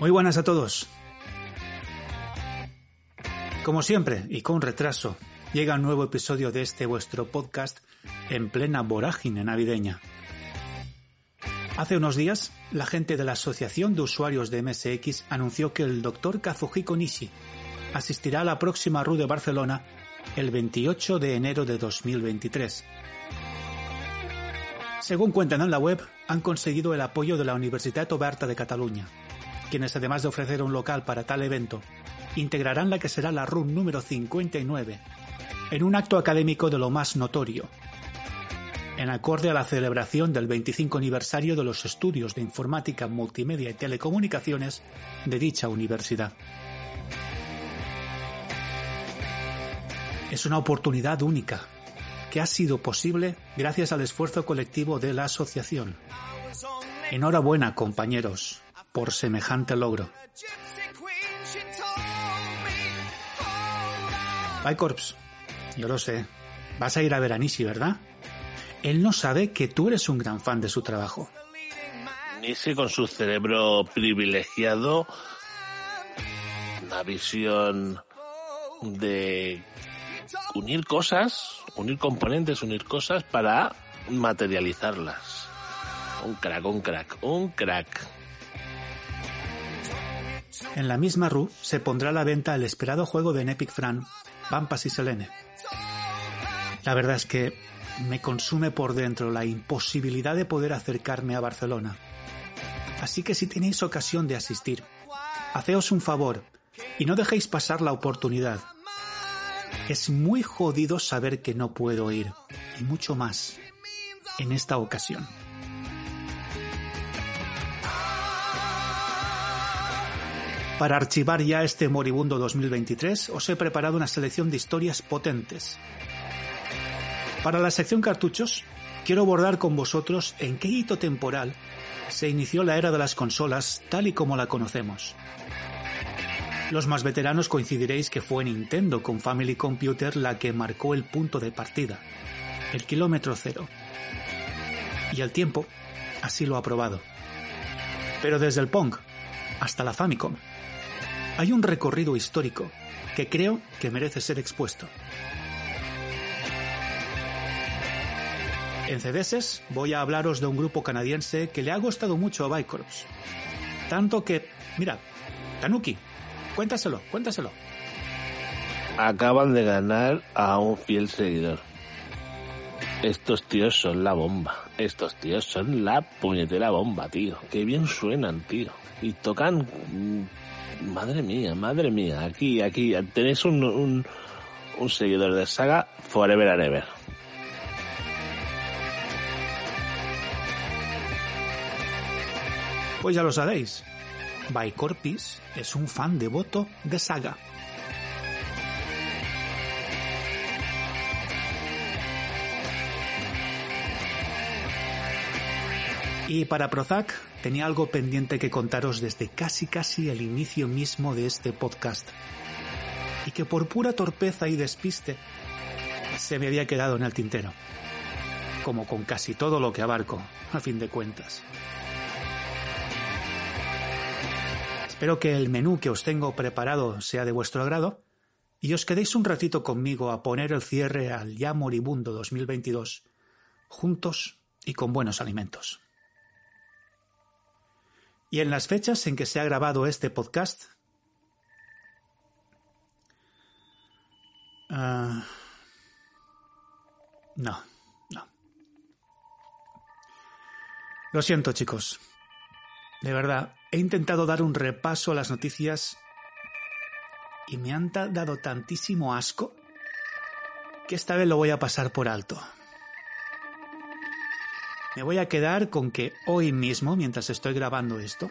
Muy buenas a todos. Como siempre, y con retraso, llega un nuevo episodio de este vuestro podcast en plena vorágine navideña. Hace unos días, la gente de la Asociación de Usuarios de MSX anunció que el Dr. Kazuhiko Nishi asistirá a la próxima RU de Barcelona el 28 de enero de 2023. Según cuentan en la web, han conseguido el apoyo de la Universitat Oberta de Cataluña, quienes además de ofrecer un local para tal evento, integrarán la que será la RUN número 59, en un acto académico de lo más notorio, en acorde a la celebración del 25 aniversario de los estudios de informática, multimedia y telecomunicaciones de dicha universidad. Es una oportunidad única que ha sido posible gracias al esfuerzo colectivo de la asociación. Enhorabuena, compañeros, por semejante logro. Bicorps, yo lo sé. Vas a ir a ver a Nishi, ¿verdad? Él no sabe que tú eres un gran fan de su trabajo. Nishi con su cerebro privilegiado, una visión de unir cosas, unir componentes, unir cosas para materializarlas. Un crack, un crack, un crack. En la misma RU se pondrá a la venta el esperado juego de Epic Fran, Pampas y Selene. La verdad es que me consume por dentro la imposibilidad de poder acercarme a Barcelona. Así que si tenéis ocasión de asistir, haceos un favor y no dejéis pasar la oportunidad. Es muy jodido saber que no puedo ir, y mucho más en esta ocasión. Para archivar ya este moribundo 2023, os he preparado una selección de historias potentes. Para la sección cartuchos, quiero abordar con vosotros en qué hito temporal se inició la era de las consolas tal y como la conocemos. Los más veteranos coincidiréis que fue Nintendo con Family Computer la que marcó el punto de partida, el kilómetro cero. Y el tiempo así lo ha probado. Pero desde el Pong hasta la Famicom, hay un recorrido histórico que creo que merece ser expuesto. En CDS voy a hablaros de un grupo canadiense que le ha gustado mucho a Bicorps. Tanto que, mira, Tanuki, cuéntaselo, cuéntaselo. Acaban de ganar a un fiel seguidor. Estos tíos son la bomba. Estos tíos son la puñetera bomba, tío. Qué bien suenan, tío. Y tocan Madre mía, madre mía. Aquí, aquí tenéis un, un, seguidor de saga Forever and Ever. Pues ya lo sabéis. Bicorpis es un fan devoto de saga. Y para Prozac tenía algo pendiente que contaros desde casi casi el inicio mismo de este podcast. Y que por pura torpeza y despiste se me había quedado en el tintero. Como con casi todo lo que abarco, a fin de cuentas. Espero que el menú que os tengo preparado sea de vuestro agrado y os quedéis un ratito conmigo a poner el cierre al ya moribundo 2022, juntos y con buenos alimentos. Y en las fechas en que se ha grabado este podcast, uh, no, no. Lo siento chicos. De verdad, he intentado dar un repaso a las noticias y me han dado tantísimo asco que esta vez lo voy a pasar por alto. Me voy a quedar con que hoy mismo, mientras estoy grabando esto,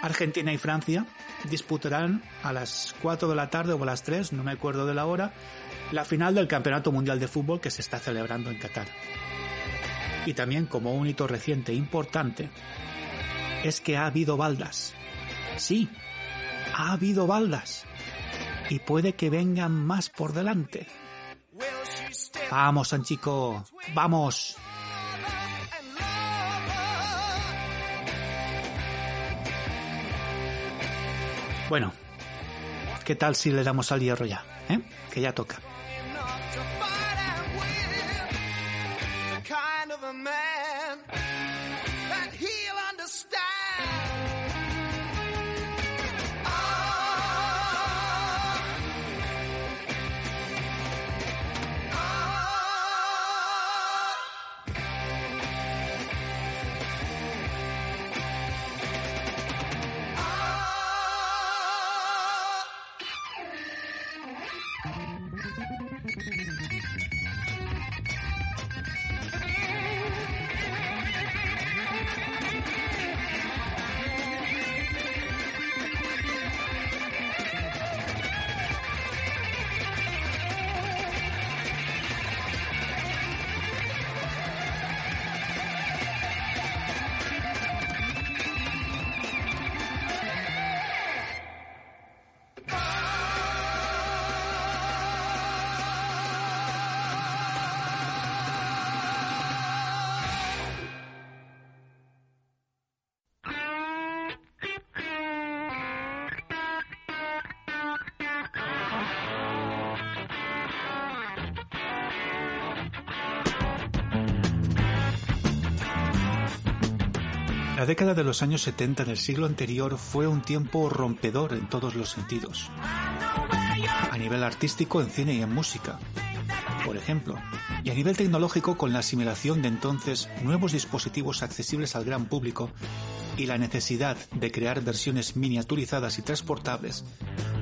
Argentina y Francia disputarán a las 4 de la tarde o a las 3, no me acuerdo de la hora, la final del Campeonato Mundial de Fútbol que se está celebrando en Qatar. Y también como un hito reciente importante, es que ha habido baldas. Sí, ha habido baldas. Y puede que vengan más por delante. Vamos, Sanchico, vamos. Bueno, ¿qué tal si le damos al hierro ya? ¿Eh? Que ya toca. Década de los años 70 del siglo anterior fue un tiempo rompedor en todos los sentidos. A nivel artístico en cine y en música, por ejemplo, y a nivel tecnológico con la asimilación de entonces nuevos dispositivos accesibles al gran público y la necesidad de crear versiones miniaturizadas y transportables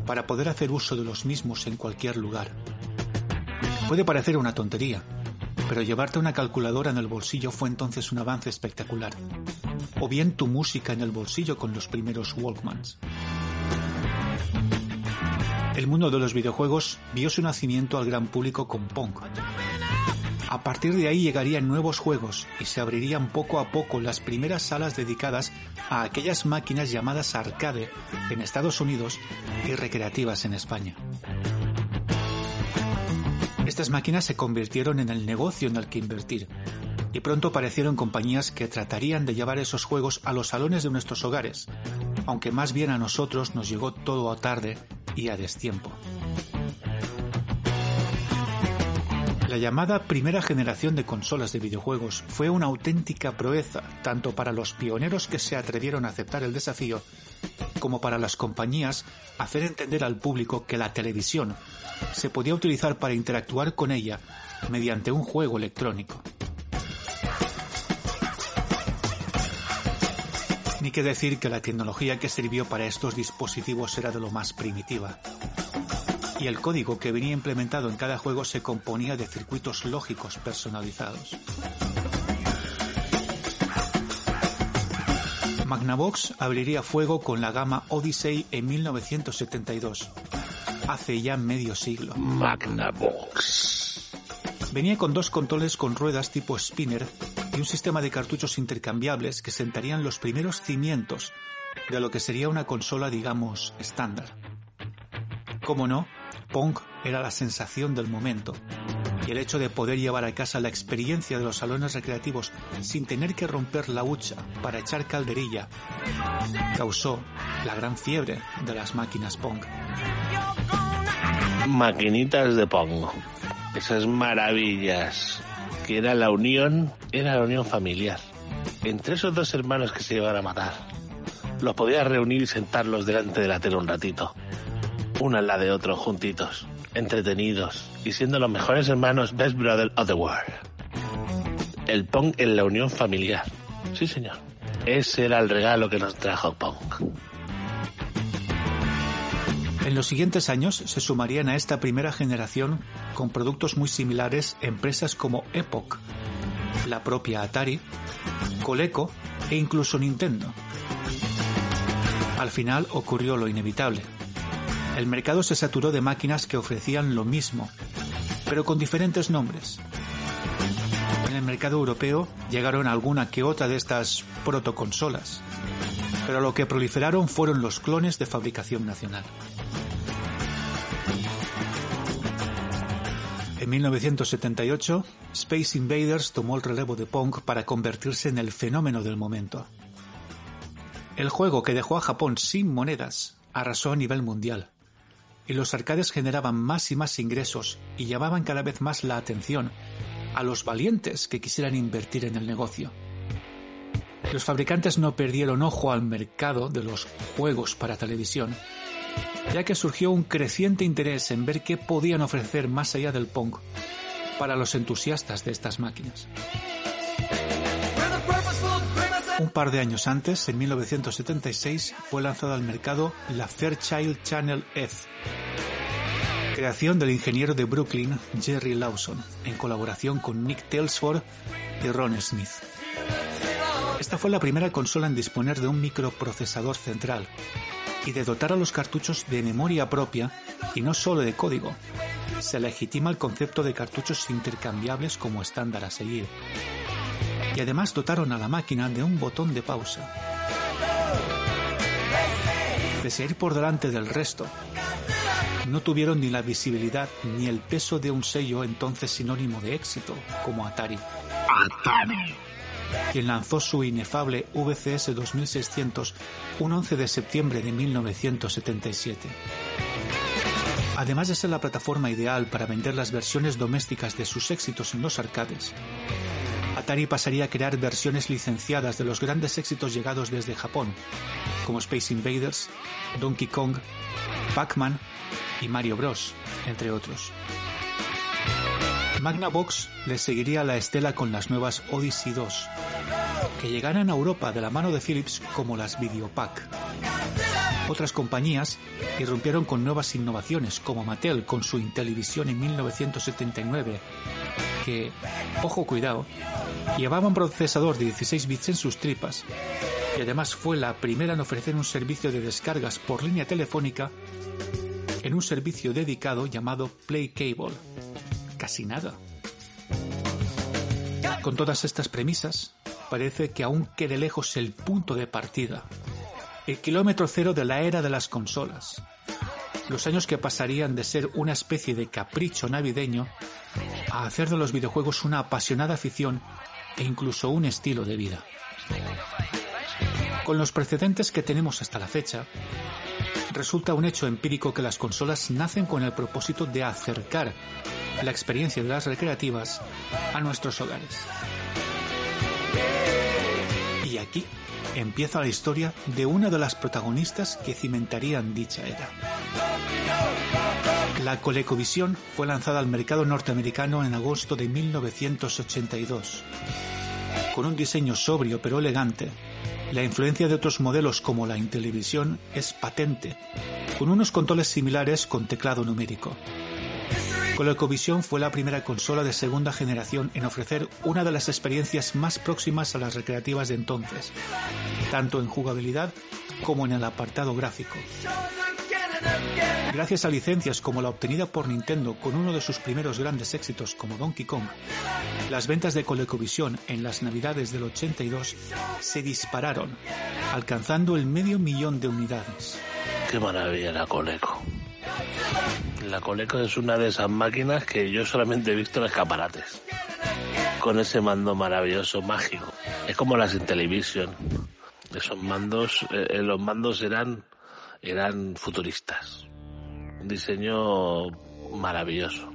para poder hacer uso de los mismos en cualquier lugar. Puede parecer una tontería, pero llevarte una calculadora en el bolsillo fue entonces un avance espectacular o bien tu música en el bolsillo con los primeros Walkmans. El mundo de los videojuegos vio su nacimiento al gran público con Pong. A partir de ahí llegarían nuevos juegos y se abrirían poco a poco las primeras salas dedicadas a aquellas máquinas llamadas arcade en Estados Unidos y recreativas en España. Estas máquinas se convirtieron en el negocio en el que invertir y pronto aparecieron compañías que tratarían de llevar esos juegos a los salones de nuestros hogares, aunque más bien a nosotros nos llegó todo a tarde y a destiempo. La llamada primera generación de consolas de videojuegos fue una auténtica proeza, tanto para los pioneros que se atrevieron a aceptar el desafío, como para las compañías hacer entender al público que la televisión se podía utilizar para interactuar con ella mediante un juego electrónico. Ni que decir que la tecnología que sirvió para estos dispositivos era de lo más primitiva. Y el código que venía implementado en cada juego se componía de circuitos lógicos personalizados. Magnavox abriría fuego con la gama Odyssey en 1972, hace ya medio siglo. Magnavox. Venía con dos controles con ruedas tipo spinner y un sistema de cartuchos intercambiables que sentarían los primeros cimientos de lo que sería una consola, digamos, estándar. Como no, Pong era la sensación del momento, y el hecho de poder llevar a casa la experiencia de los salones recreativos sin tener que romper la hucha para echar calderilla causó la gran fiebre de las máquinas Pong. Maquinitas de Pong. Esas maravillas que era la unión, era la unión familiar. Entre esos dos hermanos que se iban a matar. Los podías reunir y sentarlos delante de la tele un ratito. Uno al lado de otro, juntitos, entretenidos y siendo los mejores hermanos Best Brother of the World. El Pong en la unión familiar. Sí, señor. Ese era el regalo que nos trajo Pong. En los siguientes años se sumarían a esta primera generación con productos muy similares empresas como Epoch, la propia Atari, Coleco e incluso Nintendo. Al final ocurrió lo inevitable. El mercado se saturó de máquinas que ofrecían lo mismo, pero con diferentes nombres. En el mercado europeo llegaron alguna que otra de estas protoconsolas, pero lo que proliferaron fueron los clones de fabricación nacional. En 1978, Space Invaders tomó el relevo de Pong para convertirse en el fenómeno del momento. El juego que dejó a Japón sin monedas arrasó a nivel mundial, y los arcades generaban más y más ingresos y llamaban cada vez más la atención a los valientes que quisieran invertir en el negocio. Los fabricantes no perdieron ojo al mercado de los juegos para televisión, ya que surgió un creciente interés en ver qué podían ofrecer más allá del Pong para los entusiastas de estas máquinas. Un par de años antes, en 1976, fue lanzado al mercado la Fairchild Channel F, creación del ingeniero de Brooklyn Jerry Lawson, en colaboración con Nick Telsford y Ron Smith. Esta fue la primera consola en disponer de un microprocesador central y de dotar a los cartuchos de memoria propia y no solo de código. Se legitima el concepto de cartuchos intercambiables como estándar a seguir. Y además dotaron a la máquina de un botón de pausa. Pese a por delante del resto, no tuvieron ni la visibilidad ni el peso de un sello entonces sinónimo de éxito, como Atari. Atari quien lanzó su inefable VCS 2600 un 11 de septiembre de 1977. Además de ser la plataforma ideal para vender las versiones domésticas de sus éxitos en los arcades, Atari pasaría a crear versiones licenciadas de los grandes éxitos llegados desde Japón, como Space Invaders, Donkey Kong, Pac-Man y Mario Bros., entre otros. Magnavox le seguiría la estela con las nuevas Odyssey 2, que llegaran a Europa de la mano de Philips como las Videopack. Otras compañías irrumpieron con nuevas innovaciones, como Mattel con su Intellivision en 1979, que, ojo cuidado, llevaba un procesador de 16 bits en sus tripas, y además fue la primera en ofrecer un servicio de descargas por línea telefónica en un servicio dedicado llamado Play Cable casi nada. Con todas estas premisas, parece que aún quede lejos el punto de partida, el kilómetro cero de la era de las consolas, los años que pasarían de ser una especie de capricho navideño a hacer de los videojuegos una apasionada afición e incluso un estilo de vida. Con los precedentes que tenemos hasta la fecha, resulta un hecho empírico que las consolas nacen con el propósito de acercar la experiencia de las recreativas a nuestros hogares. Y aquí empieza la historia de una de las protagonistas que cimentarían dicha era. La ColecoVision fue lanzada al mercado norteamericano en agosto de 1982. Con un diseño sobrio pero elegante, la influencia de otros modelos como la Intellivision es patente, con unos controles similares con teclado numérico. ColecoVision fue la primera consola de segunda generación en ofrecer una de las experiencias más próximas a las recreativas de entonces, tanto en jugabilidad como en el apartado gráfico. Gracias a licencias como la obtenida por Nintendo con uno de sus primeros grandes éxitos como Donkey Kong, las ventas de ColecoVision en las navidades del 82 se dispararon, alcanzando el medio millón de unidades. Qué maravilla la Coleco. La Coleco es una de esas máquinas que yo solamente he visto en escaparates. Con ese mando maravilloso, mágico. Es como las en televisión. Esos mandos, eh, eh, los mandos eran, eran futuristas. Un diseño maravilloso.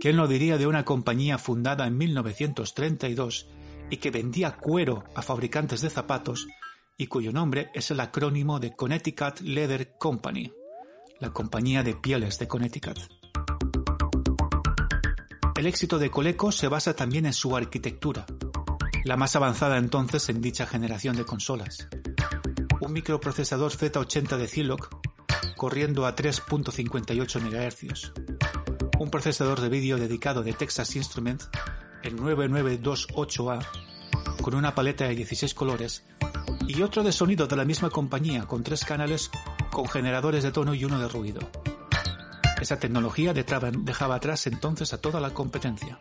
¿Quién lo diría de una compañía fundada en 1932 y que vendía cuero a fabricantes de zapatos y cuyo nombre es el acrónimo de Connecticut Leather Company, la compañía de pieles de Connecticut. El éxito de Coleco se basa también en su arquitectura, la más avanzada entonces en dicha generación de consolas. Un microprocesador Z80 de Zilog corriendo a 3.58 MHz. Un procesador de vídeo dedicado de Texas Instruments, el 9928A, con una paleta de 16 colores y otro de sonido de la misma compañía con tres canales con generadores de tono y uno de ruido. Esa tecnología dejaba atrás entonces a toda la competencia.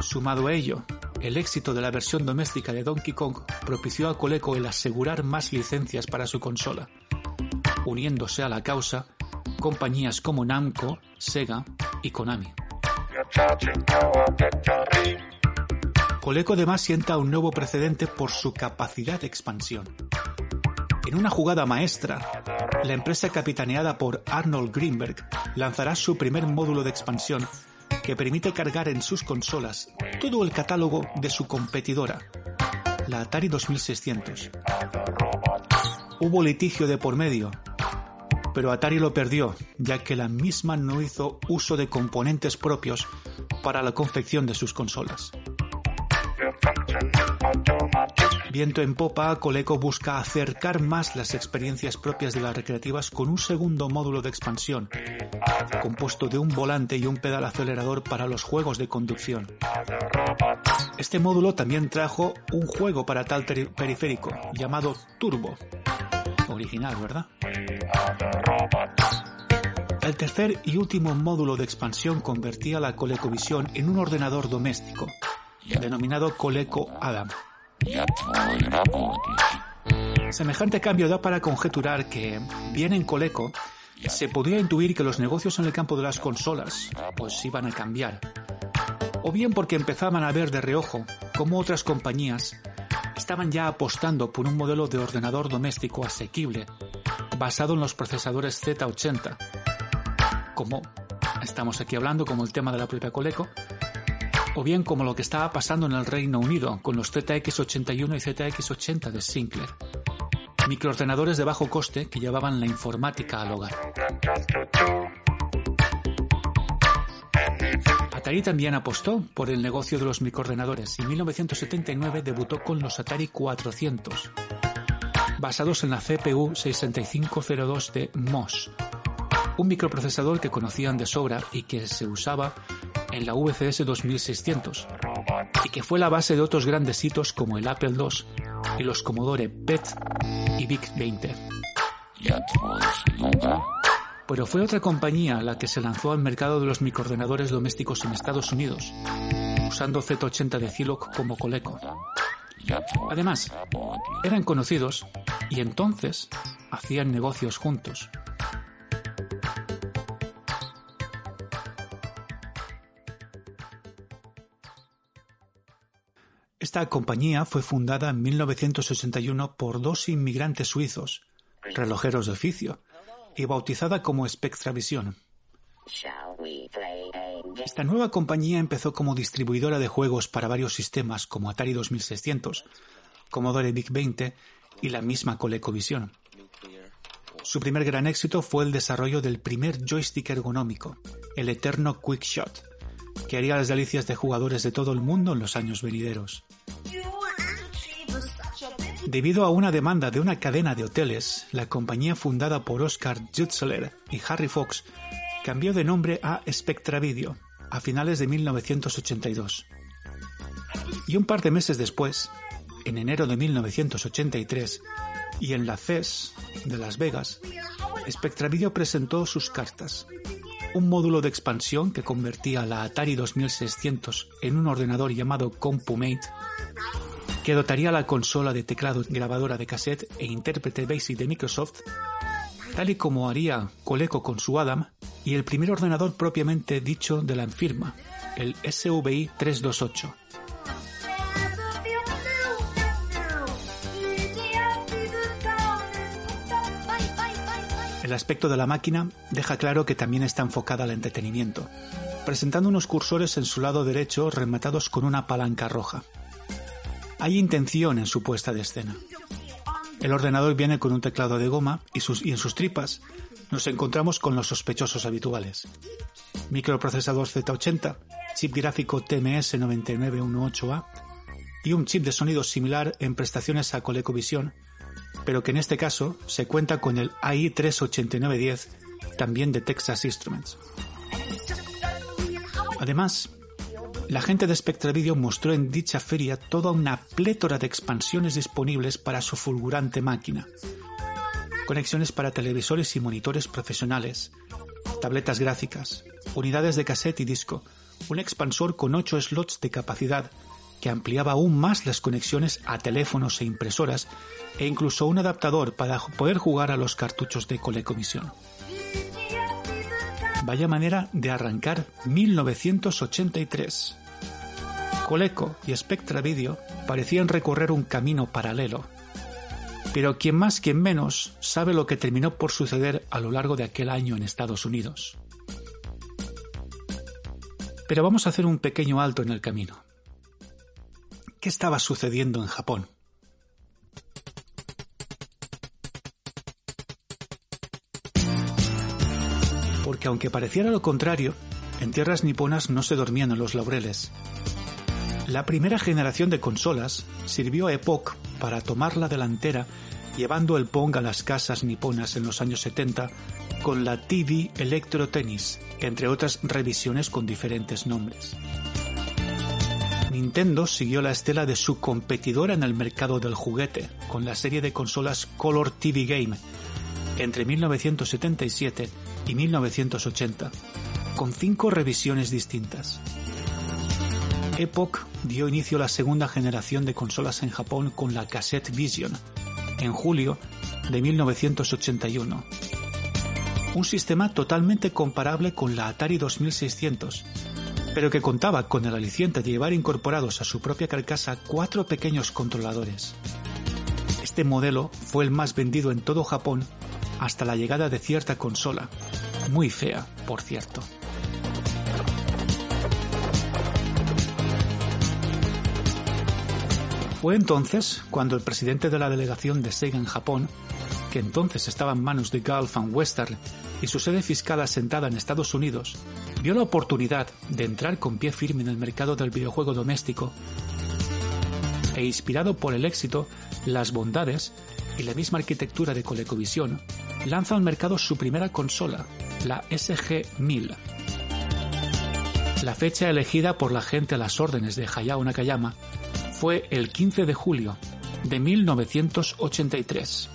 Sumado a ello, el éxito de la versión doméstica de Donkey Kong propició a Coleco el asegurar más licencias para su consola, uniéndose a la causa compañías como Namco, Sega y Konami. Coleco además sienta un nuevo precedente por su capacidad de expansión. En una jugada maestra, la empresa capitaneada por Arnold Greenberg lanzará su primer módulo de expansión que permite cargar en sus consolas todo el catálogo de su competidora, la Atari 2600. Hubo litigio de por medio, pero Atari lo perdió, ya que la misma no hizo uso de componentes propios para la confección de sus consolas. Viento en popa, Coleco busca acercar más las experiencias propias de las recreativas con un segundo módulo de expansión, compuesto de un volante y un pedal acelerador para los juegos de conducción. Este módulo también trajo un juego para tal periférico, llamado Turbo. Original, ¿verdad? El tercer y último módulo de expansión convertía la ColecoVision en un ordenador doméstico, denominado Coleco Adam. Semejante cambio da para conjeturar que, bien en Coleco, se podía intuir que los negocios en el campo de las consolas pues iban a cambiar. O bien porque empezaban a ver de reojo cómo otras compañías estaban ya apostando por un modelo de ordenador doméstico asequible basado en los procesadores Z80, como estamos aquí hablando como el tema de la propia Coleco, o bien como lo que estaba pasando en el Reino Unido con los ZX81 y ZX80 de Sinclair, microordenadores de bajo coste que llevaban la informática al hogar. Atari también apostó por el negocio de los microordenadores y en 1979 debutó con los Atari 400, basados en la CPU 6502 de MOS, un microprocesador que conocían de sobra y que se usaba en la VCS 2600 y que fue la base de otros grandes hitos como el Apple II y los Commodore PET y VIC-20. Pero fue otra compañía la que se lanzó al mercado de los microordenadores domésticos en Estados Unidos, usando Z80 de Zilog como Coleco. Además, eran conocidos y entonces hacían negocios juntos. Esta compañía fue fundada en 1961 por dos inmigrantes suizos, relojeros de oficio, y bautizada como Spectravision. Esta nueva compañía empezó como distribuidora de juegos para varios sistemas como Atari 2600, Commodore VIC-20 y la misma ColecoVision. Su primer gran éxito fue el desarrollo del primer joystick ergonómico, el eterno Quickshot, que haría las delicias de jugadores de todo el mundo en los años venideros. Debido a una demanda de una cadena de hoteles, la compañía fundada por Oscar Jutzler y Harry Fox cambió de nombre a Spectra Video a finales de 1982. Y un par de meses después, en enero de 1983, y en la CES de Las Vegas, Spectra Video presentó sus cartas, un módulo de expansión que convertía la Atari 2600 en un ordenador llamado CompuMate que dotaría la consola de teclado grabadora de cassette e intérprete BASIC de Microsoft, tal y como haría Coleco con su Adam, y el primer ordenador propiamente dicho de la firma, el SVI 328. El aspecto de la máquina deja claro que también está enfocada al entretenimiento, presentando unos cursores en su lado derecho rematados con una palanca roja. Hay intención en su puesta de escena. El ordenador viene con un teclado de goma y, y en sus tripas nos encontramos con los sospechosos habituales. Microprocesador Z80, chip gráfico TMS 9918A y un chip de sonido similar en prestaciones a ColecoVision, pero que en este caso se cuenta con el AI38910, también de Texas Instruments. Además, la gente de Spectra Video mostró en dicha feria toda una plétora de expansiones disponibles para su fulgurante máquina. Conexiones para televisores y monitores profesionales, tabletas gráficas, unidades de cassette y disco, un expansor con 8 slots de capacidad que ampliaba aún más las conexiones a teléfonos e impresoras e incluso un adaptador para poder jugar a los cartuchos de ColecoVision. Vaya manera de arrancar 1983. Coleco y Spectra Video parecían recorrer un camino paralelo. Pero quien más, quien menos, sabe lo que terminó por suceder a lo largo de aquel año en Estados Unidos. Pero vamos a hacer un pequeño alto en el camino. ¿Qué estaba sucediendo en Japón? Porque aunque pareciera lo contrario, en tierras niponas no se dormían en los laureles. La primera generación de consolas sirvió a Epoch para tomar la delantera llevando el Pong a las casas niponas en los años 70 con la TV Electro Tennis, entre otras revisiones con diferentes nombres. Nintendo siguió la estela de su competidora en el mercado del juguete, con la serie de consolas Color TV Game, entre 1977 y 1980, con cinco revisiones distintas. Epoch dio inicio a la segunda generación de consolas en Japón con la Cassette Vision, en julio de 1981. Un sistema totalmente comparable con la Atari 2600, pero que contaba con el aliciente de llevar incorporados a su propia carcasa cuatro pequeños controladores. Este modelo fue el más vendido en todo Japón hasta la llegada de cierta consola, muy fea, por cierto. Fue entonces cuando el presidente de la delegación de Sega en Japón, que entonces estaba en manos de Gulf and Western y su sede fiscal asentada en Estados Unidos, vio la oportunidad de entrar con pie firme en el mercado del videojuego doméstico e inspirado por el éxito, las bondades y la misma arquitectura de ColecoVision, lanza al mercado su primera consola, la SG-1000. La fecha elegida por la gente a las órdenes de Hayao Nakayama fue el 15 de julio de 1983.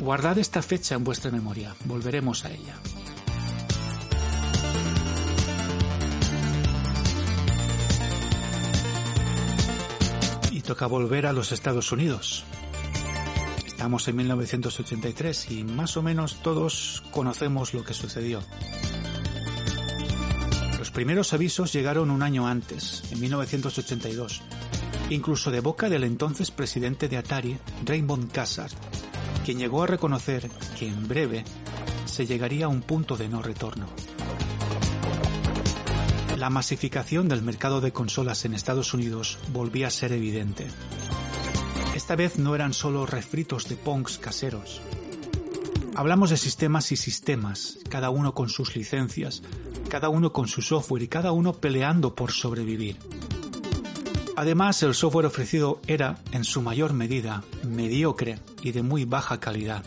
Guardad esta fecha en vuestra memoria, volveremos a ella. Y toca volver a los Estados Unidos. Estamos en 1983 y más o menos todos conocemos lo que sucedió. Los primeros avisos llegaron un año antes, en 1982, incluso de boca del entonces presidente de Atari, Raymond Cassard, quien llegó a reconocer que en breve se llegaría a un punto de no retorno. La masificación del mercado de consolas en Estados Unidos volvía a ser evidente. Esta vez no eran solo refritos de punks caseros. Hablamos de sistemas y sistemas, cada uno con sus licencias, cada uno con su software y cada uno peleando por sobrevivir. Además, el software ofrecido era, en su mayor medida, mediocre y de muy baja calidad,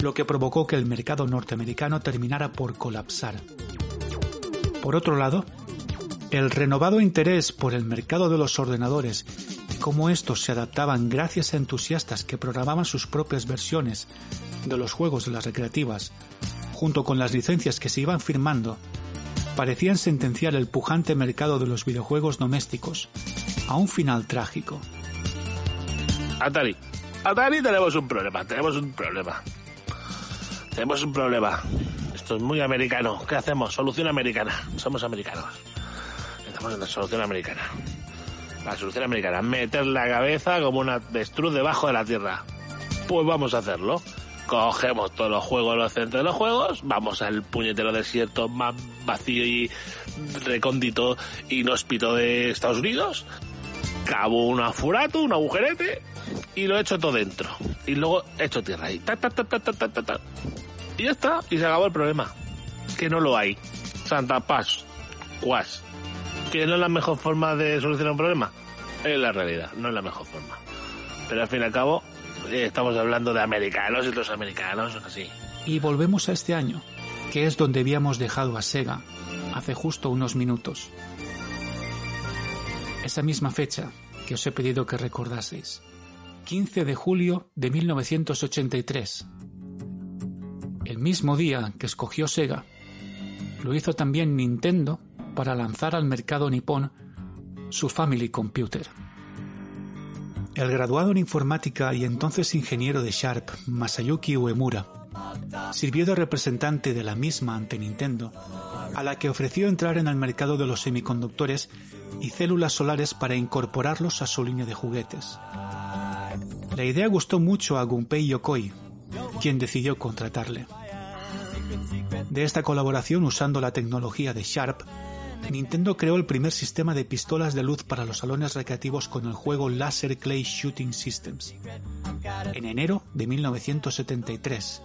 lo que provocó que el mercado norteamericano terminara por colapsar. Por otro lado, el renovado interés por el mercado de los ordenadores cómo estos se adaptaban gracias a entusiastas que programaban sus propias versiones de los juegos de las recreativas, junto con las licencias que se iban firmando, parecían sentenciar el pujante mercado de los videojuegos domésticos a un final trágico. Atari, Atari tenemos un problema, tenemos un problema. Tenemos un problema. Esto es muy americano. ¿Qué hacemos? Solución americana. Somos americanos. Estamos en la solución americana. La solución americana. Meter la cabeza como una destruz debajo de la tierra. Pues vamos a hacerlo cogemos todos los juegos, los centros de los juegos, vamos al puñetero desierto más vacío y recóndito inhóspito de Estados Unidos, cabo un afurato, un agujerete y lo echo todo dentro. Y luego echo tierra ahí. y ya está, y se acabó el problema. Que no lo hay. Santa Paz, Cuas. Que no es la mejor forma de solucionar un problema. Es la realidad, no es la mejor forma. Pero al fin y al cabo, estamos hablando de americanos y los americanos son así. Y volvemos a este año, que es donde habíamos dejado a Sega hace justo unos minutos. Esa misma fecha que os he pedido que recordaseis. 15 de julio de 1983. El mismo día que escogió Sega, lo hizo también Nintendo para lanzar al mercado nipón su Family Computer. El graduado en informática y entonces ingeniero de Sharp, Masayuki Uemura, sirvió de representante de la misma ante Nintendo, a la que ofreció entrar en el mercado de los semiconductores y células solares para incorporarlos a su línea de juguetes. La idea gustó mucho a Gunpei Yokoi, quien decidió contratarle. De esta colaboración usando la tecnología de Sharp, Nintendo creó el primer sistema de pistolas de luz para los salones recreativos con el juego Laser Clay Shooting Systems, en enero de 1973.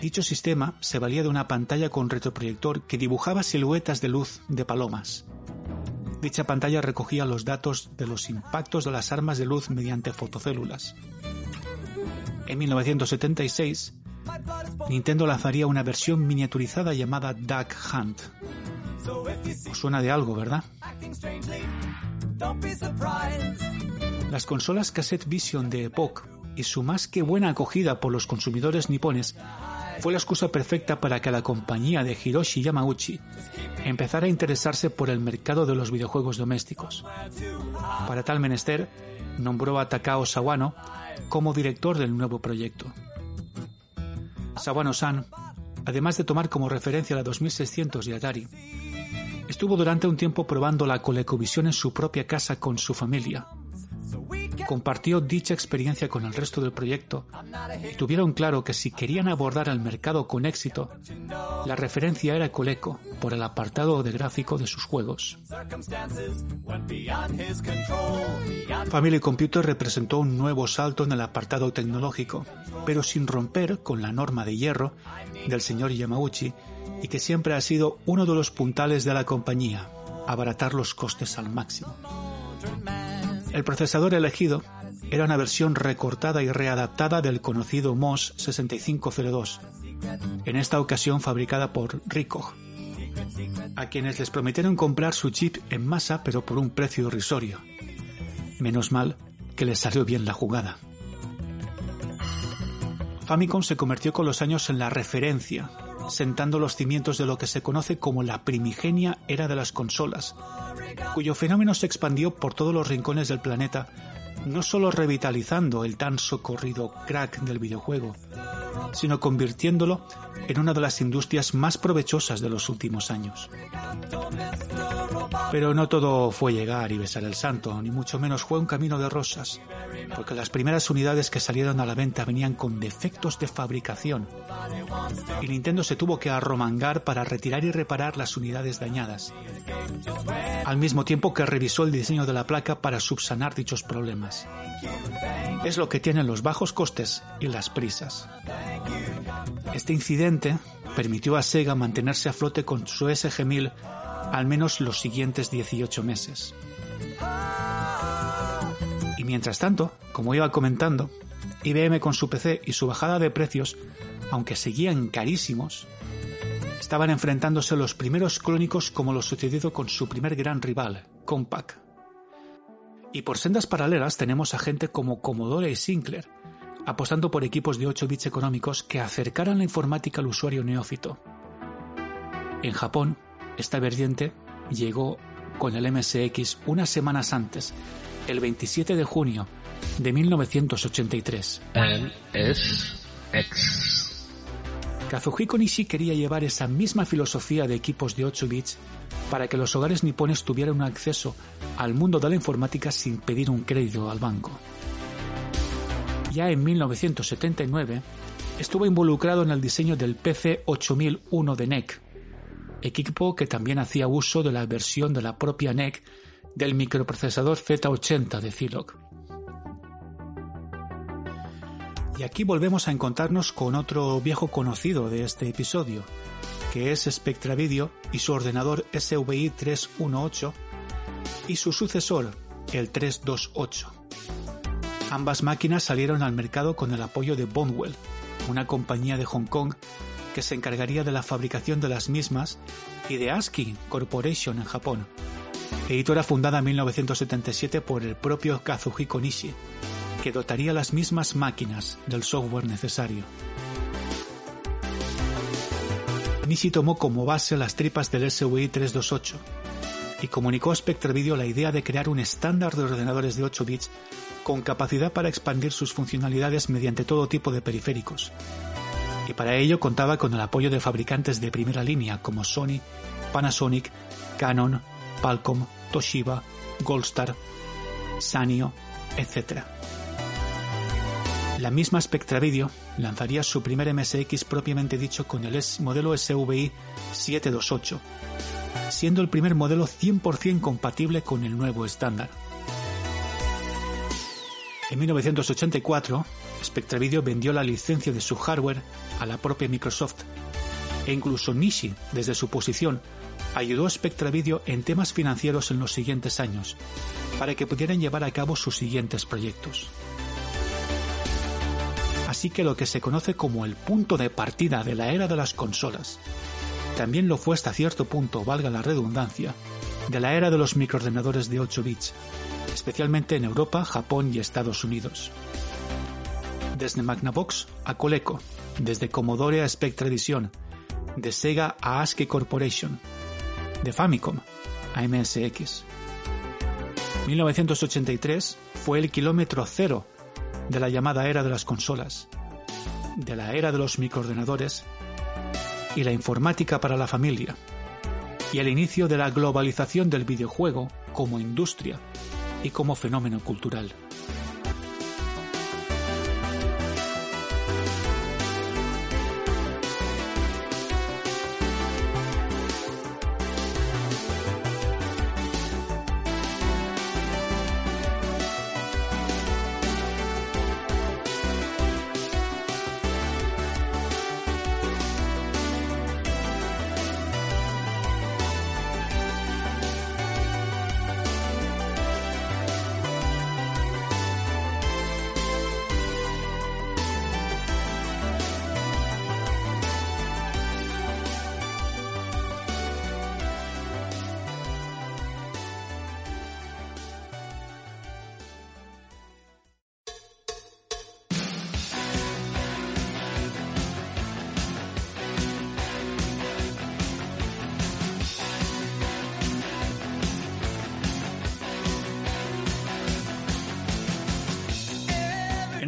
Dicho sistema se valía de una pantalla con retroproyector que dibujaba siluetas de luz de palomas. Dicha pantalla recogía los datos de los impactos de las armas de luz mediante fotocélulas. En 1976, Nintendo lanzaría una versión miniaturizada llamada Duck Hunt. Os suena de algo, ¿verdad? Las consolas Cassette Vision de Epoch y su más que buena acogida por los consumidores nipones fue la excusa perfecta para que la compañía de Hiroshi Yamauchi empezara a interesarse por el mercado de los videojuegos domésticos. Para tal menester, nombró a Takao Sawano como director del nuevo proyecto. Sawano-san, además de tomar como referencia la 2600 de Atari, estuvo durante un tiempo probando la ColecoVision en su propia casa con su familia, compartió dicha experiencia con el resto del proyecto y tuvieron claro que si querían abordar el mercado con éxito, la referencia era Coleco por el apartado de gráfico de sus juegos. Family Computer representó un nuevo salto en el apartado tecnológico, pero sin romper con la norma de hierro del señor Yamauchi y que siempre ha sido uno de los puntales de la compañía, abaratar los costes al máximo. El procesador elegido era una versión recortada y readaptada del conocido MOS 6502, en esta ocasión fabricada por Ricoh, a quienes les prometieron comprar su chip en masa pero por un precio irrisorio. Menos mal que les salió bien la jugada. Famicom se convirtió con los años en la referencia, sentando los cimientos de lo que se conoce como la primigenia era de las consolas, cuyo fenómeno se expandió por todos los rincones del planeta, no solo revitalizando el tan socorrido crack del videojuego, sino convirtiéndolo en una de las industrias más provechosas de los últimos años. Pero no todo fue llegar y besar el santo, ni mucho menos fue un camino de rosas, porque las primeras unidades que salieron a la venta venían con defectos de fabricación, y Nintendo se tuvo que arromangar para retirar y reparar las unidades dañadas, al mismo tiempo que revisó el diseño de la placa para subsanar dichos problemas. Es lo que tienen los bajos costes y las prisas. Este incidente permitió a Sega mantenerse a flote con su SG-1000 al menos los siguientes 18 meses. Y mientras tanto, como iba comentando, IBM con su PC y su bajada de precios, aunque seguían carísimos, estaban enfrentándose los primeros clónicos como lo sucedido con su primer gran rival, Compaq. Y por sendas paralelas tenemos a gente como Commodore y Sinclair, apostando por equipos de 8 bits económicos que acercaran la informática al usuario neófito. En Japón, esta vertiente llegó con el MSX unas semanas antes, el 27 de junio de 1983. MSX. Kazuhiko Nishi quería llevar esa misma filosofía de equipos de 8 bits para que los hogares nipones tuvieran un acceso al mundo de la informática sin pedir un crédito al banco. Ya en 1979 estuvo involucrado en el diseño del PC 8001 de NEC, equipo que también hacía uso de la versión de la propia NEC del microprocesador Z80 de Zilog. Y aquí volvemos a encontrarnos con otro viejo conocido de este episodio, que es Spectra Video y su ordenador SVI 318 y su sucesor, el 328. Ambas máquinas salieron al mercado con el apoyo de Bondwell, una compañía de Hong Kong que se encargaría de la fabricación de las mismas, y de ASCII Corporation en Japón, editora fundada en 1977 por el propio Kazuhiko Nishi, que dotaría las mismas máquinas del software necesario. Nishi tomó como base las tripas del SWI 328 y comunicó a Spectre Video la idea de crear un estándar de ordenadores de 8 bits con capacidad para expandir sus funcionalidades mediante todo tipo de periféricos, y para ello contaba con el apoyo de fabricantes de primera línea como Sony, Panasonic, Canon, Palcom, Toshiba, Goldstar, Sanyo, etc. La misma Spectra Video lanzaría su primer MSX propiamente dicho con el modelo SVI 728, siendo el primer modelo 100% compatible con el nuevo estándar. En 1984, Spectra Video vendió la licencia de su hardware a la propia Microsoft e incluso Nishi, desde su posición, ayudó a Spectra Video en temas financieros en los siguientes años, para que pudieran llevar a cabo sus siguientes proyectos. Así que lo que se conoce como el punto de partida de la era de las consolas, también lo fue hasta cierto punto, valga la redundancia, de la era de los microordenadores de 8 bits, especialmente en Europa, Japón y Estados Unidos. Desde Magnavox a Coleco, desde Commodore a Spectravision, de Sega a ASCII Corporation, de Famicom a MSX. 1983 fue el kilómetro cero de la llamada era de las consolas, de la era de los microordenadores y la informática para la familia, y el inicio de la globalización del videojuego como industria y como fenómeno cultural.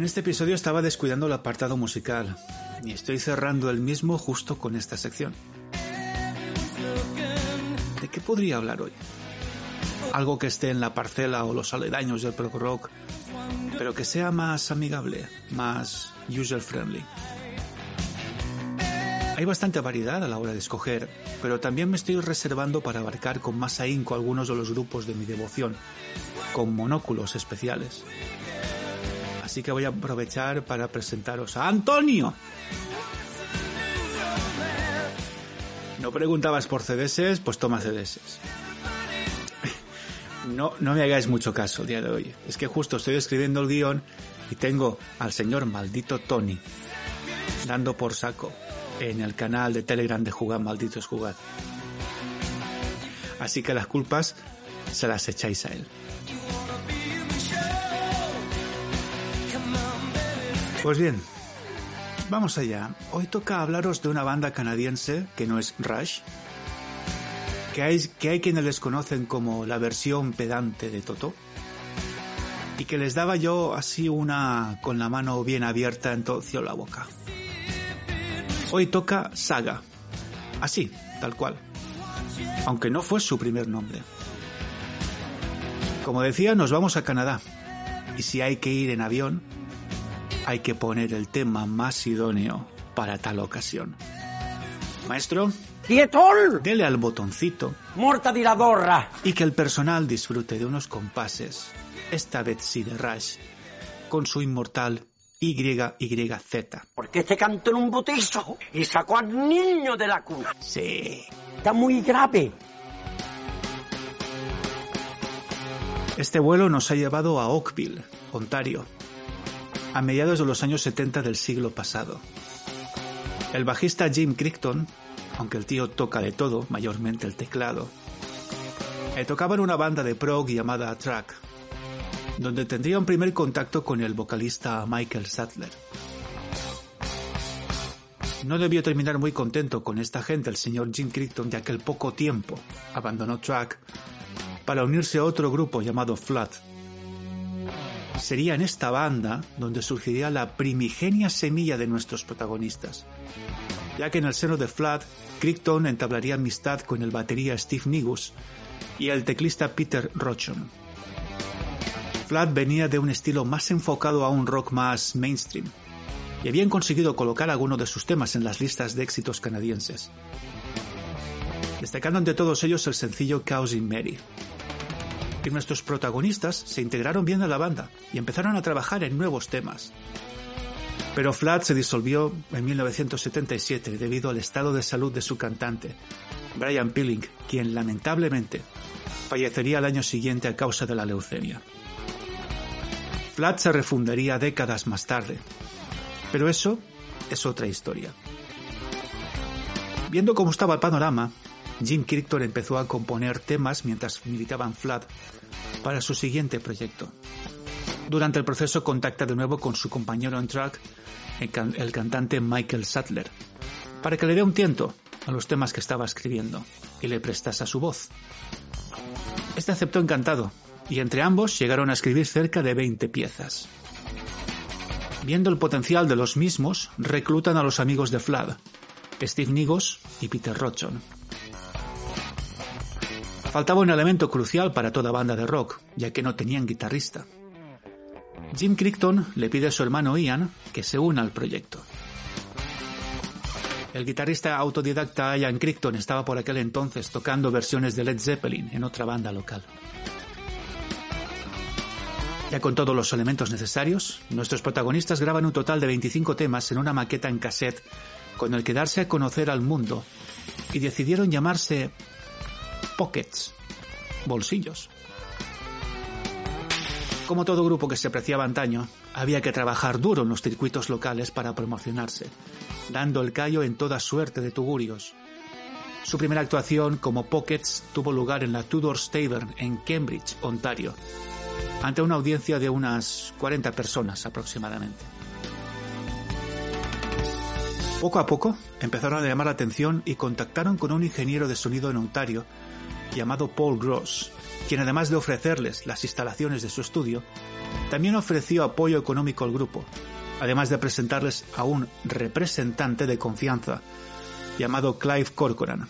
Este episodio estaba descuidando el apartado musical y estoy cerrando el mismo justo con esta sección. ¿De qué podría hablar hoy? Algo que esté en la parcela o los aledaños del prog rock, pero que sea más amigable, más user friendly. Hay bastante variedad a la hora de escoger, pero también me estoy reservando para abarcar con más ahínco algunos de los grupos de mi devoción, con monóculos especiales. Así que voy a aprovechar para presentaros a Antonio. No preguntabas por CDS, pues toma CDS. No, no me hagáis mucho caso el día de hoy. Es que justo estoy escribiendo el guion y tengo al señor maldito Tony dando por saco en el canal de Telegram de Jugar Malditos Jugar. Así que las culpas se las echáis a él. Pues bien, vamos allá. Hoy toca hablaros de una banda canadiense que no es Rush, que hay, que hay quienes les conocen como la versión pedante de Toto, y que les daba yo así una con la mano bien abierta en toda la boca. Hoy toca Saga, así, tal cual, aunque no fue su primer nombre. Como decía, nos vamos a Canadá, y si hay que ir en avión, hay que poner el tema más idóneo para tal ocasión. Maestro, ¡Quietol! dele al botoncito ¡Morta di la gorra! y que el personal disfrute de unos compases, esta vez sí de Rush, con su inmortal YYZ. Porque este canto en un botizo y sacó al niño de la cuna. Sí. Está muy grave. Este vuelo nos ha llevado a Oakville, Ontario, a mediados de los años 70 del siglo pasado. El bajista Jim Crichton, aunque el tío toca de todo, mayormente el teclado, eh, tocaba en una banda de prog llamada Track, donde tendría un primer contacto con el vocalista Michael Sattler. No debió terminar muy contento con esta gente el señor Jim Crichton, ya que al poco tiempo abandonó Track para unirse a otro grupo llamado Flood, sería en esta banda donde surgiría la primigenia semilla de nuestros protagonistas, ya que en el seno de Flood, Crichton entablaría amistad con el batería Steve Nigus y el teclista Peter Rochon. Flat venía de un estilo más enfocado a un rock más mainstream y habían conseguido colocar algunos de sus temas en las listas de éxitos canadienses, destacando entre todos ellos el sencillo in Mary. Y nuestros protagonistas se integraron bien a la banda y empezaron a trabajar en nuevos temas. Pero Flat se disolvió en 1977 debido al estado de salud de su cantante, Brian Pilling, quien lamentablemente fallecería al año siguiente a causa de la leucemia. Flat se refundaría décadas más tarde. Pero eso es otra historia. Viendo cómo estaba el panorama, Jim Crichton empezó a componer temas mientras militaba en Flat para su siguiente proyecto. Durante el proceso contacta de nuevo con su compañero en track, el, cantante Michael Sattler, para que le dé un tiento a los temas que estaba escribiendo y le prestase su voz. Este aceptó encantado y entre ambos llegaron a escribir cerca de 20 piezas. Viendo el potencial de los mismos, reclutan a los amigos de Flad, Steve Nigos y Peter Rochon. Faltaba un elemento crucial para toda banda de rock, ya que no tenían guitarrista. Jim Crichton le pide a su hermano Ian que se una al proyecto. El guitarrista autodidacta Ian Crichton estaba por aquel entonces tocando versiones de Led Zeppelin en otra banda local. Ya con todos los elementos necesarios, nuestros protagonistas graban un total de 25 temas en una maqueta en cassette con el que darse a conocer al mundo y decidieron llamarse Pockets, bolsillos. Como todo grupo que se apreciaba antaño, había que trabajar duro en los circuitos locales para promocionarse, dando el callo en toda suerte de tugurios. Su primera actuación como Pockets tuvo lugar en la Tudor Tavern en Cambridge, Ontario, ante una audiencia de unas 40 personas aproximadamente. Poco a poco empezaron a llamar la atención y contactaron con un ingeniero de sonido en Ontario llamado Paul Gross, quien además de ofrecerles las instalaciones de su estudio, también ofreció apoyo económico al grupo, además de presentarles a un representante de confianza llamado Clive Corcoran.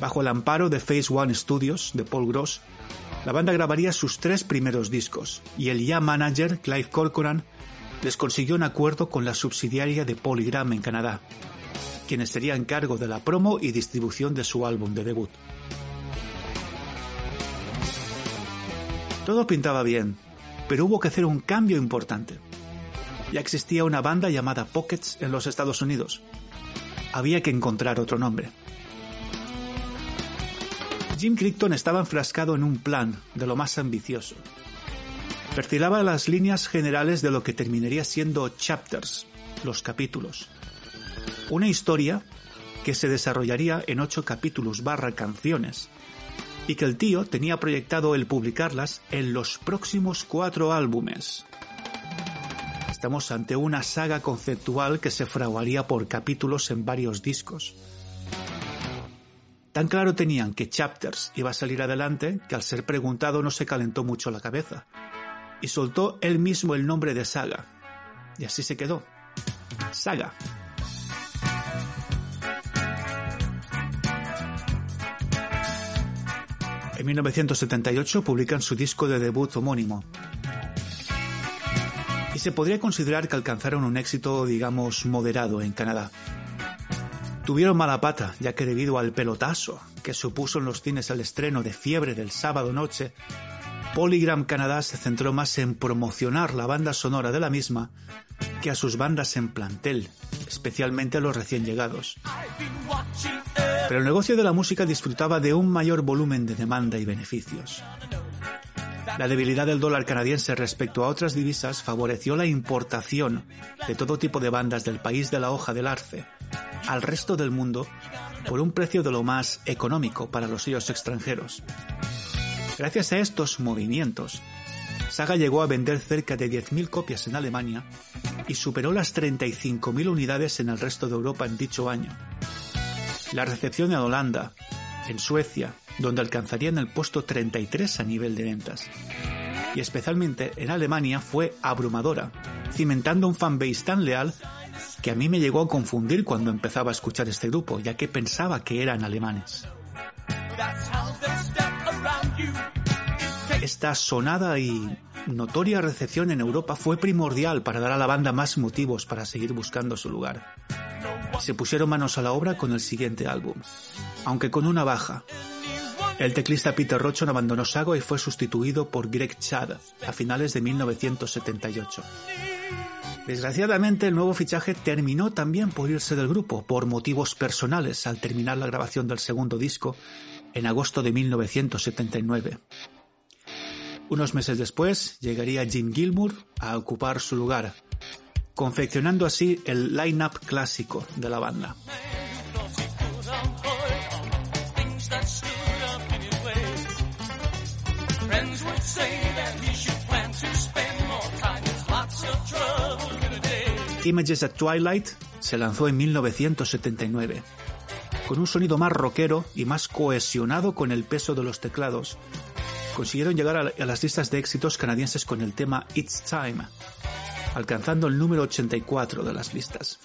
Bajo el amparo de Phase One Studios de Paul Gross, la banda grabaría sus tres primeros discos y el ya manager Clive Corcoran les consiguió un acuerdo con la subsidiaria de Polygram en Canadá, quienes serían cargo de la promo y distribución de su álbum de debut. Todo pintaba bien, pero hubo que hacer un cambio importante. Ya existía una banda llamada Pockets en los Estados Unidos. Había que encontrar otro nombre. Jim Crichton estaba enfrascado en un plan de lo más ambicioso. Perfilaba las líneas generales de lo que terminaría siendo chapters, los capítulos. Una historia que se desarrollaría en ocho capítulos barra canciones y que el tío tenía proyectado el publicarlas en los próximos cuatro álbumes. Estamos ante una saga conceptual que se fraguaría por capítulos en varios discos. Tan claro tenían que Chapters iba a salir adelante que al ser preguntado no se calentó mucho la cabeza y soltó él mismo el nombre de Saga. Y así se quedó. Saga. En 1978 publican su disco de debut homónimo. Y se podría considerar que alcanzaron un éxito, digamos, moderado en Canadá. Tuvieron mala pata, ya que debido al pelotazo que supuso en los cines el estreno de Fiebre del sábado noche, Polygram Canadá se centró más en promocionar la banda sonora de la misma que a sus bandas en plantel, especialmente a los recién llegados. Pero el negocio de la música disfrutaba de un mayor volumen de demanda y beneficios. La debilidad del dólar canadiense respecto a otras divisas favoreció la importación de todo tipo de bandas del país de la hoja del arce, al resto del mundo por un precio de lo más económico para los sellos extranjeros. Gracias a estos movimientos, Saga llegó a vender cerca de 10.000 copias en Alemania y superó las 35.000 unidades en el resto de Europa en dicho año. La recepción en Holanda, en Suecia, donde alcanzaría en el puesto 33 a nivel de ventas. Y especialmente en Alemania fue abrumadora, cimentando un fanbase tan leal que a mí me llegó a confundir cuando empezaba a escuchar este grupo, ya que pensaba que eran alemanes. Esta sonada y notoria recepción en Europa fue primordial para dar a la banda más motivos para seguir buscando su lugar. Se pusieron manos a la obra con el siguiente álbum, aunque con una baja. El teclista Peter Rochon abandonó Sago y fue sustituido por Greg Chad a finales de 1978. Desgraciadamente, el nuevo fichaje terminó también por irse del grupo por motivos personales al terminar la grabación del segundo disco en agosto de 1979. Unos meses después llegaría Jim Gilmour a ocupar su lugar, confeccionando así el line-up clásico de la banda. Images at Twilight se lanzó en 1979, con un sonido más rockero y más cohesionado con el peso de los teclados. Consiguieron llegar a las listas de éxitos canadienses con el tema It's Time, alcanzando el número 84 de las listas.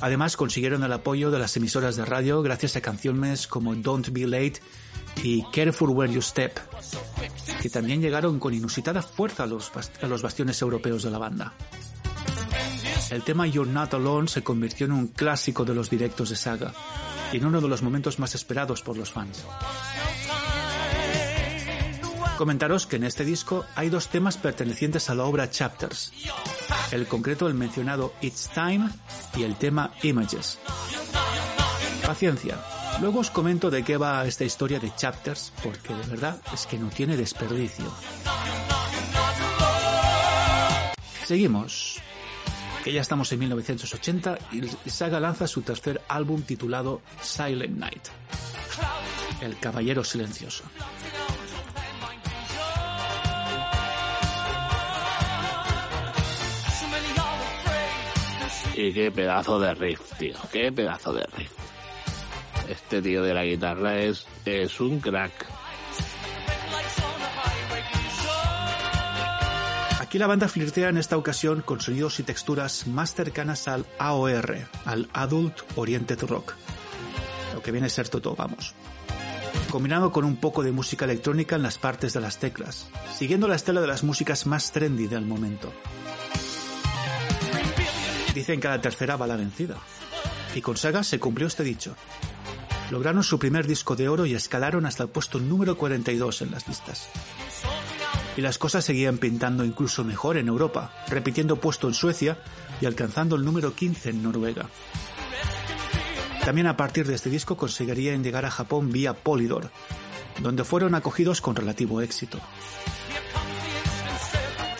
Además consiguieron el apoyo de las emisoras de radio gracias a canciones como Don't Be Late y Careful Where You Step, que también llegaron con inusitada fuerza a los, a los bastiones europeos de la banda. El tema You're Not Alone se convirtió en un clásico de los directos de Saga y en uno de los momentos más esperados por los fans. Comentaros que en este disco hay dos temas pertenecientes a la obra Chapters, el concreto el mencionado It's Time y el tema Images. Paciencia, luego os comento de qué va esta historia de Chapters, porque de verdad es que no tiene desperdicio. Seguimos que ya estamos en 1980 y Saga lanza su tercer álbum titulado Silent Night, El Caballero Silencioso. Y qué pedazo de riff, tío, qué pedazo de riff. Este tío de la guitarra es, es un crack. Aquí la banda flirtea en esta ocasión con sonidos y texturas más cercanas al AOR, al Adult Oriented Rock, lo que viene a ser todo, vamos. Combinado con un poco de música electrónica en las partes de las teclas, siguiendo la estela de las músicas más trendy del momento. Dicen que la tercera va la vencida. Y con Saga se cumplió este dicho. Lograron su primer disco de oro y escalaron hasta el puesto número 42 en las listas y las cosas seguían pintando incluso mejor en Europa, repitiendo puesto en Suecia y alcanzando el número 15 en Noruega. También a partir de este disco conseguirían llegar a Japón vía Polydor, donde fueron acogidos con relativo éxito.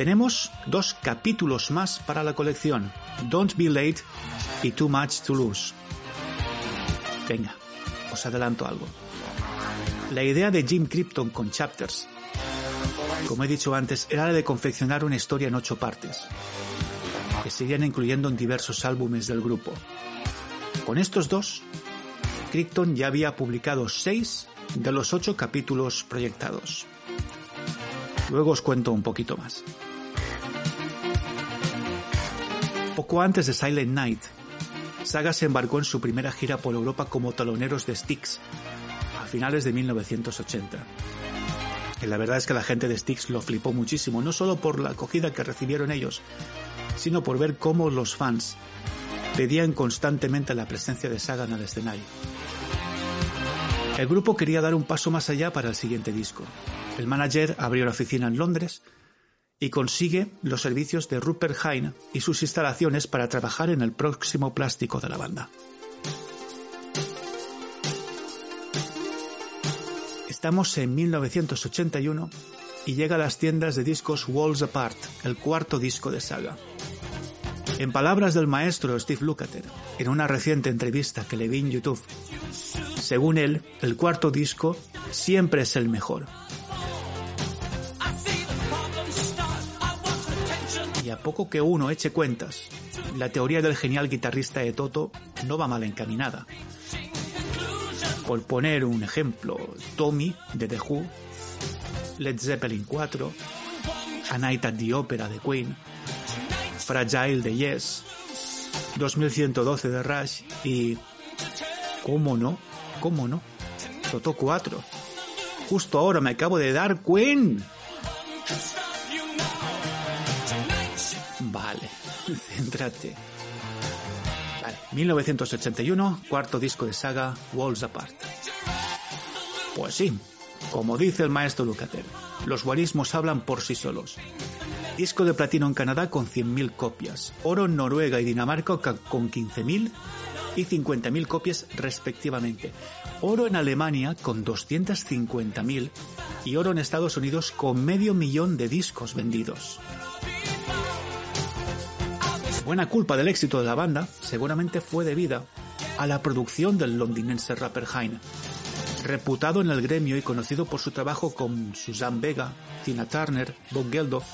Tenemos dos capítulos más para la colección, Don't Be Late y Too Much to Lose. Venga, os adelanto algo. La idea de Jim Krypton con Chapters como he dicho antes, era la de confeccionar una historia en ocho partes, que se incluyendo en diversos álbumes del grupo. Con estos dos, Crichton ya había publicado seis de los ocho capítulos proyectados. Luego os cuento un poquito más. Poco antes de Silent Night, Saga se embarcó en su primera gira por Europa como taloneros de Styx, a finales de 1980 la verdad es que la gente de Styx lo flipó muchísimo, no solo por la acogida que recibieron ellos, sino por ver cómo los fans pedían constantemente la presencia de Saga en el escenario. El grupo quería dar un paso más allá para el siguiente disco. El manager abrió la oficina en Londres y consigue los servicios de Rupert Hine y sus instalaciones para trabajar en el próximo plástico de la banda. Estamos en 1981 y llega a las tiendas de discos Walls Apart, el cuarto disco de saga. En palabras del maestro Steve Lukather, en una reciente entrevista que le vi en YouTube, según él, el cuarto disco siempre es el mejor. Y a poco que uno eche cuentas, la teoría del genial guitarrista de Toto no va mal encaminada. Por poner un ejemplo, Tommy de The Who, Led Zeppelin 4, A Night at the Opera de Queen, Fragile de Yes, 2112 de Rush y, ¿cómo no? ¿Cómo no? Toto 4. justo ahora me acabo de dar cuenta. céntrate. Vale, 1981, cuarto disco de saga, Walls Apart. Pues sí, como dice el maestro Lucater, los guarismos hablan por sí solos. Disco de platino en Canadá con 100.000 copias, oro en Noruega y Dinamarca con 15.000 y 50.000 copias respectivamente, oro en Alemania con 250.000 y oro en Estados Unidos con medio millón de discos vendidos. Buena culpa del éxito de la banda seguramente fue debida a la producción del londinense rapper Heine, reputado en el gremio y conocido por su trabajo con Susan Vega, Tina Turner, Bob Geldof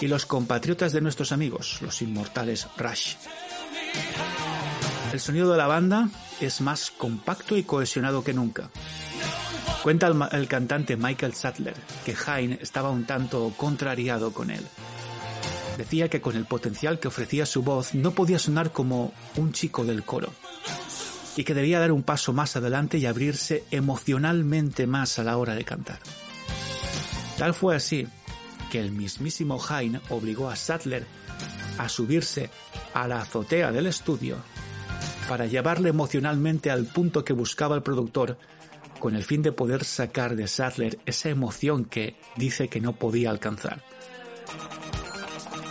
y los compatriotas de nuestros amigos, los inmortales Rush. El sonido de la banda es más compacto y cohesionado que nunca. Cuenta el, el cantante Michael Sattler que Hine estaba un tanto contrariado con él. Decía que con el potencial que ofrecía su voz no podía sonar como un chico del coro y que debía dar un paso más adelante y abrirse emocionalmente más a la hora de cantar. Tal fue así que el mismísimo Hine obligó a Sattler a subirse a la azotea del estudio para llevarle emocionalmente al punto que buscaba el productor con el fin de poder sacar de Sattler esa emoción que dice que no podía alcanzar.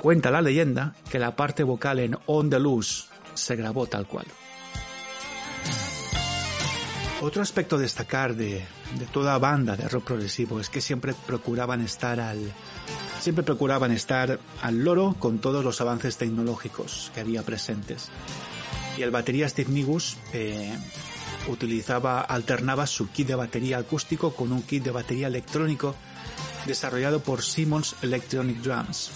Cuenta la leyenda que la parte vocal en On the Loose se grabó tal cual. Otro aspecto a destacar de, de, toda banda de rock progresivo es que siempre procuraban estar al siempre procuraban estar al loro con todos los avances tecnológicos que había presentes. Y el batería Steve Nigus eh, utilizaba alternaba su kit de batería acústico con un kit de batería electrónico desarrollado por Simmons Electronic Drums.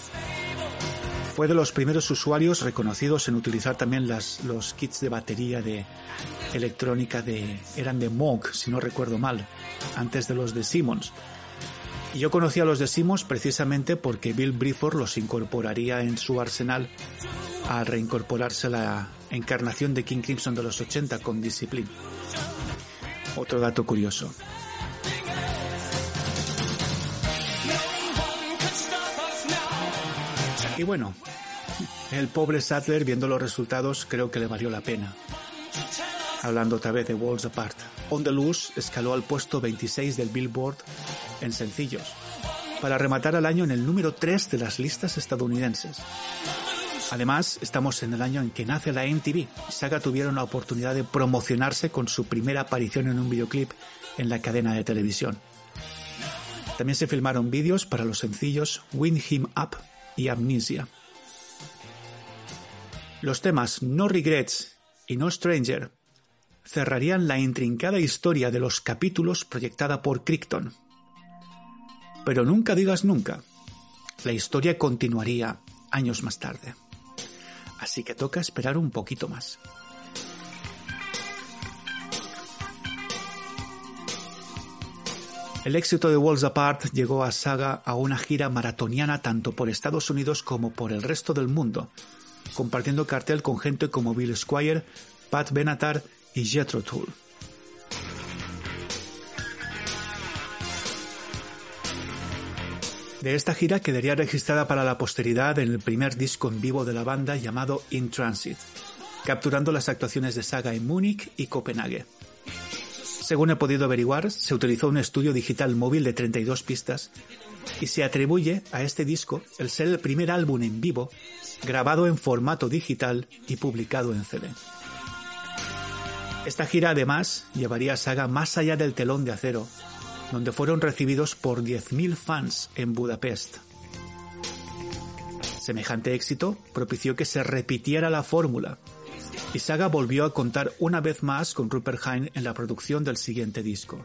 Fue de los primeros usuarios reconocidos en utilizar también las, los kits de batería de electrónica de eran de Moog, si no recuerdo mal, antes de los de Simmons. Y yo conocí a los de Simmons precisamente porque Bill Bruford los incorporaría en su arsenal al reincorporarse la encarnación de King Crimson de los 80 con Discipline. Otro dato curioso. Y bueno, el pobre Sattler, viendo los resultados, creo que le valió la pena. Hablando otra vez de Walls Apart. On the Loose escaló al puesto 26 del Billboard en sencillos, para rematar al año en el número 3 de las listas estadounidenses. Además, estamos en el año en que nace la MTV. Saga tuvieron la oportunidad de promocionarse con su primera aparición en un videoclip en la cadena de televisión. También se filmaron vídeos para los sencillos Win Him Up Amnesia. Los temas No Regrets y No Stranger cerrarían la intrincada historia de los capítulos proyectada por Crichton. Pero nunca digas nunca. La historia continuaría años más tarde. Así que toca esperar un poquito más. El éxito de Walls Apart llegó a Saga a una gira maratoniana tanto por Estados Unidos como por el resto del mundo, compartiendo cartel con gente como Bill Squire, Pat Benatar y Jethro Tull. De esta gira quedaría registrada para la posteridad en el primer disco en vivo de la banda llamado In Transit, capturando las actuaciones de Saga en Múnich y Copenhague. Según he podido averiguar, se utilizó un estudio digital móvil de 32 pistas y se atribuye a este disco el ser el primer álbum en vivo grabado en formato digital y publicado en CD. Esta gira además llevaría a Saga más allá del telón de acero, donde fueron recibidos por 10.000 fans en Budapest. Semejante éxito propició que se repitiera la fórmula, y Saga volvió a contar una vez más con Rupert Hine en la producción del siguiente disco.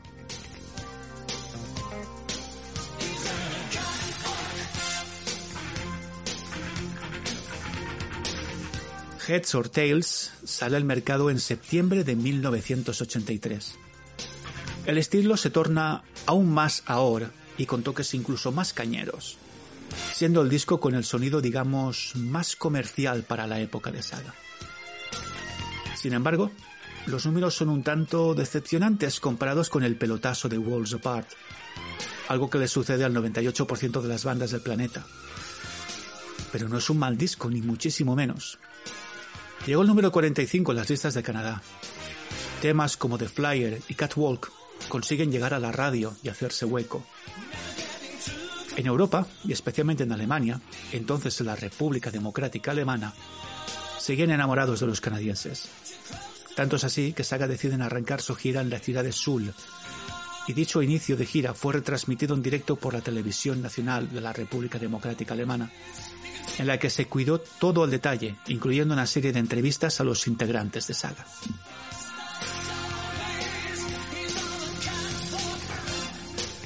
Heads or Tails sale al mercado en septiembre de 1983. El estilo se torna aún más ahora y con toques incluso más cañeros, siendo el disco con el sonido digamos más comercial para la época de saga. Sin embargo, los números son un tanto decepcionantes comparados con el pelotazo de Walls Apart, algo que le sucede al 98% de las bandas del planeta. Pero no es un mal disco, ni muchísimo menos. Llegó el número 45 en las listas de Canadá. Temas como The Flyer y Catwalk consiguen llegar a la radio y hacerse hueco. En Europa, y especialmente en Alemania, entonces en la República Democrática Alemana, siguen enamorados de los canadienses. Tanto es así que Saga deciden arrancar su gira en la ciudad de Sul, y dicho inicio de gira fue retransmitido en directo por la televisión nacional de la República Democrática Alemana, en la que se cuidó todo el detalle, incluyendo una serie de entrevistas a los integrantes de Saga.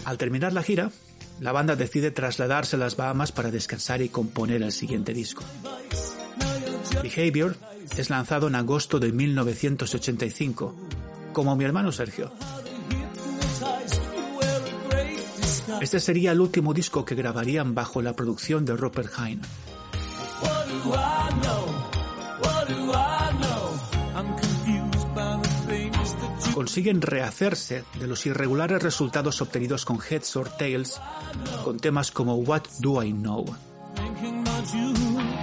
Al terminar la gira, la banda decide trasladarse a las Bahamas para descansar y componer el siguiente disco. Behavior es lanzado en agosto de 1985, como mi hermano Sergio. Este sería el último disco que grabarían bajo la producción de Rupert Hine. Consiguen rehacerse de los irregulares resultados obtenidos con Heads or Tails con temas como What Do I Know.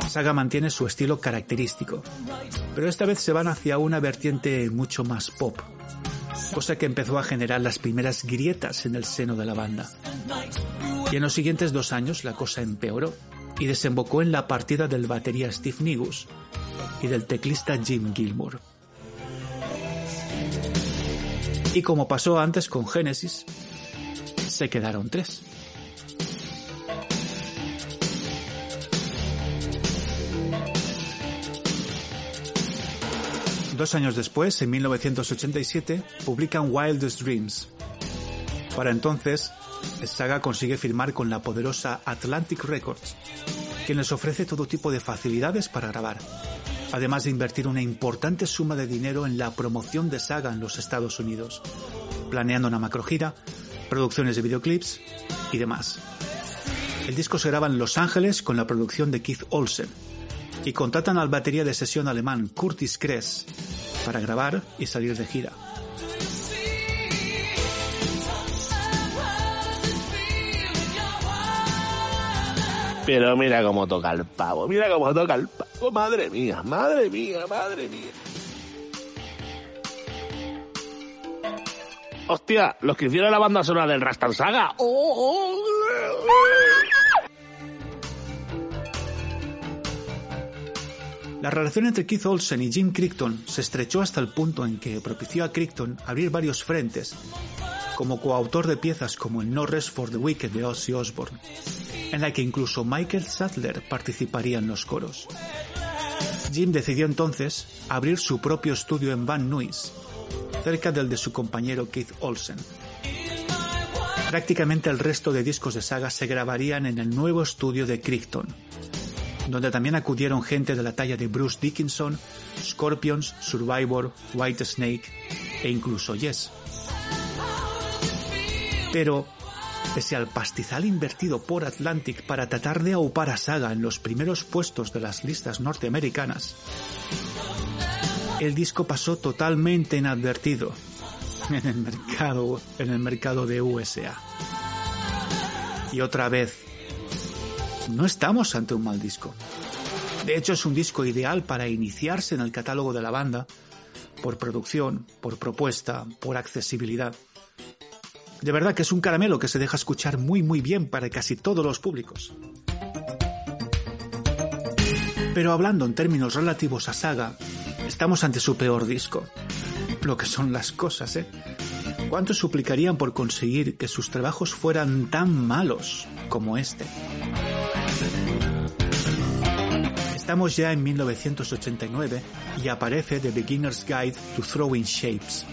Saga mantiene su estilo característico, pero esta vez se van hacia una vertiente mucho más pop, cosa que empezó a generar las primeras grietas en el seno de la banda. Y en los siguientes dos años la cosa empeoró y desembocó en la partida del batería Steve Nigus y del teclista Jim Gilmour. Y como pasó antes con Genesis, se quedaron tres. Dos años después, en 1987, publican Wildest Dreams. Para entonces, Saga consigue firmar con la poderosa Atlantic Records, quien les ofrece todo tipo de facilidades para grabar, además de invertir una importante suma de dinero en la promoción de Saga en los Estados Unidos, planeando una macrogira, producciones de videoclips y demás. El disco se graba en Los Ángeles con la producción de Keith Olsen, y contratan al batería de sesión alemán Curtis Kress para grabar y salir de gira. Pero mira cómo toca el pavo, mira cómo toca el pavo, madre mía, madre mía, madre mía. Hostia, los que hicieron la banda sonora del Rastan Saga. ¡Oh! La relación entre Keith Olsen y Jim Crichton se estrechó hasta el punto en que propició a Crichton abrir varios frentes, como coautor de piezas como el No Rest for the Wicked de Ozzy Osbourne, en la que incluso Michael Sadler participaría en los coros. Jim decidió entonces abrir su propio estudio en Van Nuys, cerca del de su compañero Keith Olsen. Prácticamente el resto de discos de saga se grabarían en el nuevo estudio de Crichton, donde también acudieron gente de la talla de Bruce Dickinson, Scorpions, Survivor, White Snake e incluso Yes. Pero, pese al pastizal invertido por Atlantic para tratar de aupar a Saga en los primeros puestos de las listas norteamericanas, el disco pasó totalmente inadvertido en el mercado, en el mercado de USA. Y otra vez, no estamos ante un mal disco. De hecho, es un disco ideal para iniciarse en el catálogo de la banda, por producción, por propuesta, por accesibilidad. De verdad que es un caramelo que se deja escuchar muy muy bien para casi todos los públicos. Pero hablando en términos relativos a Saga, estamos ante su peor disco. Lo que son las cosas, ¿eh? ¿Cuánto suplicarían por conseguir que sus trabajos fueran tan malos como este? Estamos ya en 1989 y aparece The Beginner's Guide to Throwing Shapes.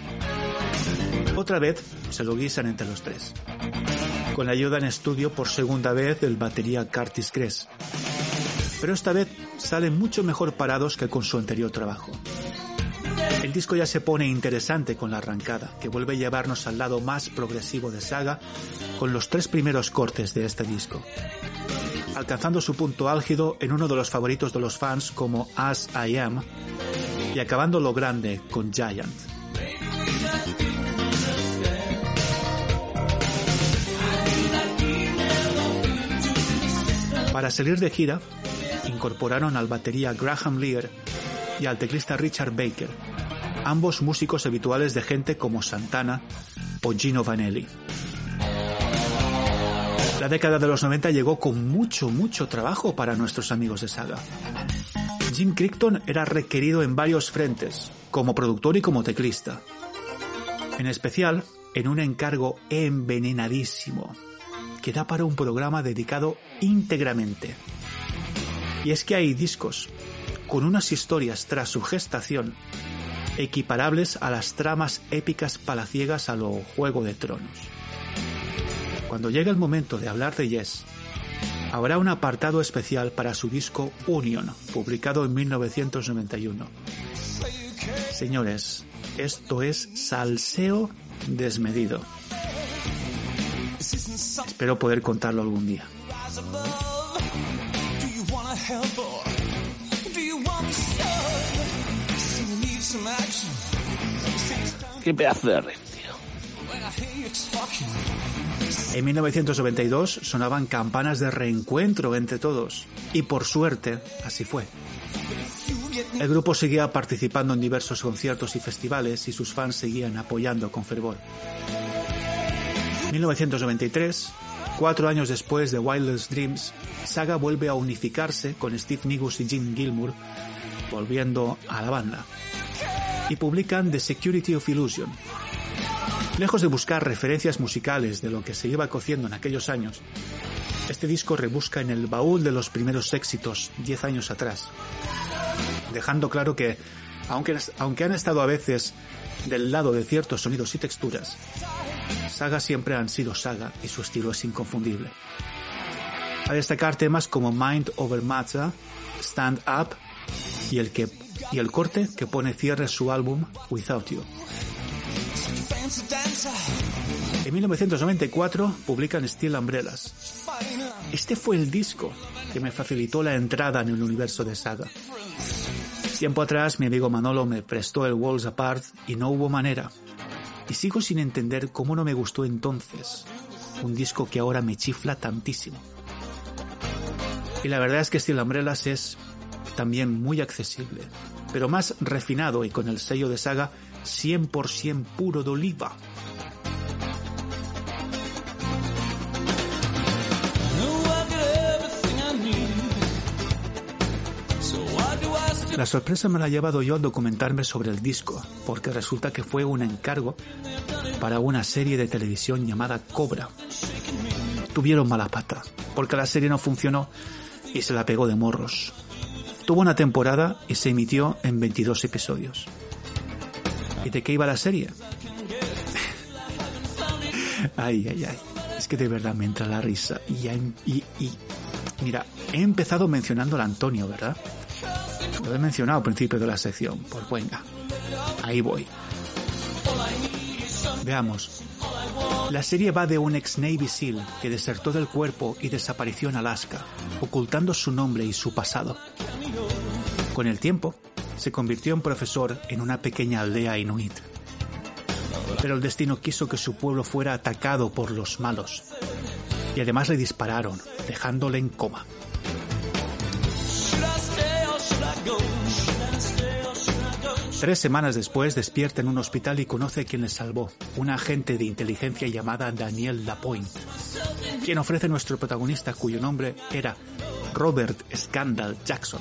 Otra vez se lo guisan entre los tres, con la ayuda en estudio por segunda vez del batería Curtis Cress. Pero esta vez salen mucho mejor parados que con su anterior trabajo. El disco ya se pone interesante con la arrancada, que vuelve a llevarnos al lado más progresivo de Saga con los tres primeros cortes de este disco alcanzando su punto álgido en uno de los favoritos de los fans como As I Am y acabando lo grande con Giant. Para salir de gira, incorporaron al batería Graham Lear y al teclista Richard Baker, ambos músicos habituales de gente como Santana o Gino Vanelli. La década de los 90 llegó con mucho, mucho trabajo para nuestros amigos de Saga. Jim Crichton era requerido en varios frentes, como productor y como teclista. En especial, en un encargo envenenadísimo, que da para un programa dedicado íntegramente. Y es que hay discos con unas historias tras su gestación equiparables a las tramas épicas palaciegas a lo Juego de Tronos. Cuando llegue el momento de hablar de Yes, habrá un apartado especial para su disco Union, publicado en 1991. Señores, esto es salseo desmedido. Espero poder contarlo algún día. Qué pedazo de red, En 1992 sonaban campanas de reencuentro entre todos, y por suerte así fue. El grupo seguía participando en diversos conciertos y festivales y sus fans seguían apoyando con fervor. 1993, cuatro años después de Wildest Dreams, Saga vuelve a unificarse con Steve Nigus y Jim Gilmour, volviendo a la banda, y publican The Security of Illusion. Lejos de buscar referencias musicales de lo que se iba cociendo en aquellos años, este disco rebusca en el baúl de los primeros éxitos diez años atrás, dejando claro que, aunque, aunque han estado a veces del lado de ciertos sonidos y texturas, Saga siempre han sido Saga y su estilo es inconfundible. A destacar temas como Mind Over Matter, Stand Up y el, que, y el corte que pone cierre su álbum Without You. En 1994 publican Steel Umbrellas. Este fue el disco que me facilitó la entrada en el universo de Saga. Tiempo atrás mi amigo Manolo me prestó el Walls Apart y no hubo manera. Y sigo sin entender cómo no me gustó entonces un disco que ahora me chifla tantísimo. Y la verdad es que Steel Umbrellas es también muy accesible, pero más refinado y con el sello de saga 100% puro de oliva. La sorpresa me la ha llevado yo al documentarme sobre el disco, porque resulta que fue un encargo para una serie de televisión llamada Cobra. Tuvieron mala pata, porque la serie no funcionó y se la pegó de morros. Tuvo una temporada y se emitió en 22 episodios. ¿Y de qué iba la serie? ay, ay, ay. Es que de verdad me entra la risa. Y, y, y, mira, he empezado mencionando al Antonio, ¿verdad? Lo he mencionado al principio de la sección. Pues venga, ahí voy. Veamos. La serie va de un ex Navy SEAL que desertó del cuerpo y desapareció en Alaska, ocultando su nombre y su pasado. Con el tiempo, se convirtió en profesor en una pequeña aldea inuit. Pero el destino quiso que su pueblo fuera atacado por los malos. Y además le dispararon, dejándole en coma. Tres semanas después despierta en un hospital y conoce a quien le salvó, un agente de inteligencia llamada Daniel Lapointe, quien ofrece a nuestro protagonista cuyo nombre era Robert Scandal Jackson,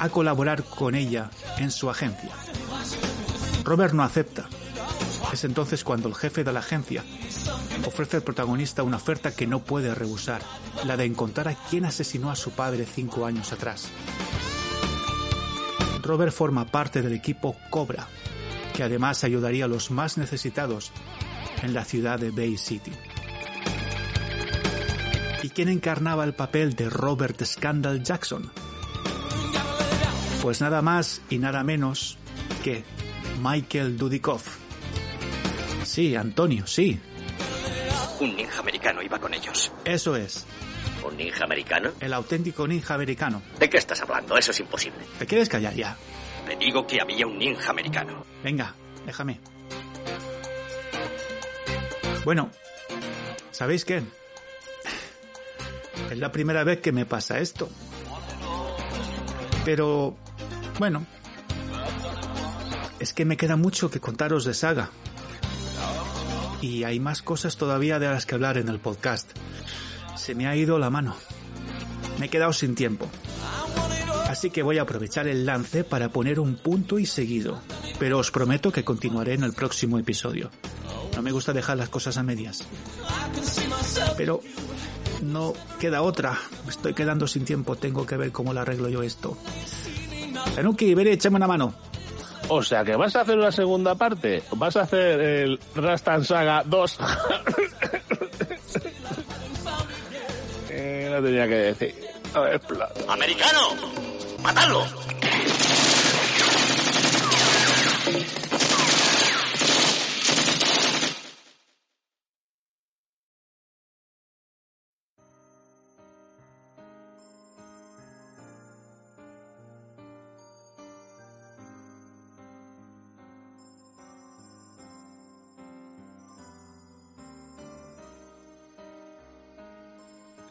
a colaborar con ella en su agencia. Robert no acepta. Es entonces cuando el jefe de la agencia ofrece al protagonista una oferta que no puede rehusar, la de encontrar a quien asesinó a su padre cinco años atrás. Robert forma parte del equipo Cobra, que además ayudaría a los más necesitados en la ciudad de Bay City. ¿Y quién encarnaba el papel de Robert Scandal Jackson? Pues nada más y nada menos que Michael Dudikoff. Sí, Antonio, sí. Un ninja americano iba con ellos. Eso es. ¿Un ninja americano? El auténtico ninja americano. ¿De qué estás hablando? Eso es imposible. ¿Te quieres callar ya? Te digo que había un ninja americano. Venga, déjame. Bueno, ¿sabéis qué? Es la primera vez que me pasa esto. Pero, bueno, es que me queda mucho que contaros de Saga. Y hay más cosas todavía de las que hablar en el podcast. Se me ha ido la mano. Me he quedado sin tiempo. Así que voy a aprovechar el lance para poner un punto y seguido. Pero os prometo que continuaré en el próximo episodio. No me gusta dejar las cosas a medias. Pero no queda otra. Me estoy quedando sin tiempo. Tengo que ver cómo lo arreglo yo esto. Tanuki, veré, échame una mano. O sea que vas a hacer una segunda parte. Vas a hacer el Rastan Saga 2. eh, no tenía que decir. A ver, pla- ¡Americano! ¡Matadlo!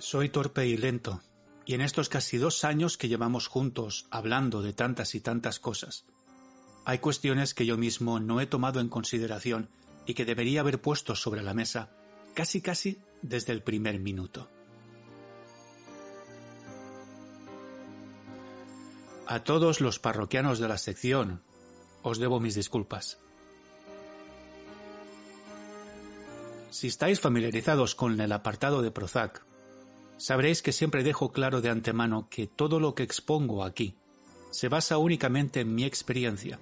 Soy torpe y lento, y en estos casi dos años que llevamos juntos hablando de tantas y tantas cosas, hay cuestiones que yo mismo no he tomado en consideración y que debería haber puesto sobre la mesa casi casi desde el primer minuto. A todos los parroquianos de la sección os debo mis disculpas. Si estáis familiarizados con el apartado de Prozac, sabréis que siempre dejo claro de antemano que todo lo que expongo aquí se basa únicamente en mi experiencia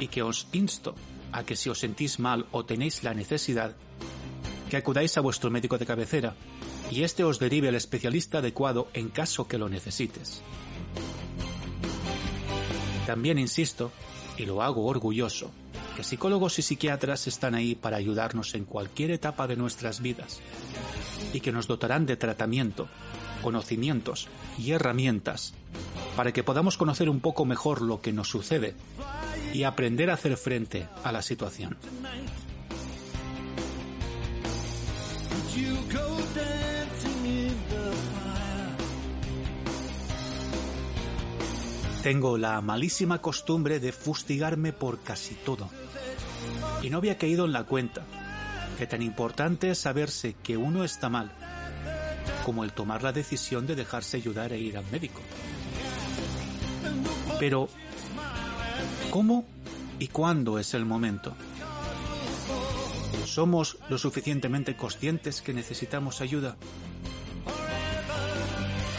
y que os insto a que si os sentís mal o tenéis la necesidad, que acudáis a vuestro médico de cabecera y éste os derive al especialista adecuado en caso que lo necesites. También insisto, y lo hago orgulloso, que psicólogos y psiquiatras están ahí para ayudarnos en cualquier etapa de nuestras vidas y que nos dotarán de tratamiento, conocimientos y herramientas para que podamos conocer un poco mejor lo que nos sucede y aprender a hacer frente a la situación. Tengo la malísima costumbre de fustigarme por casi todo. Y no había caído en la cuenta que tan importante es saberse que uno está mal como el tomar la decisión de dejarse ayudar e ir al médico. Pero, ¿cómo y cuándo es el momento? ¿Somos lo suficientemente conscientes que necesitamos ayuda?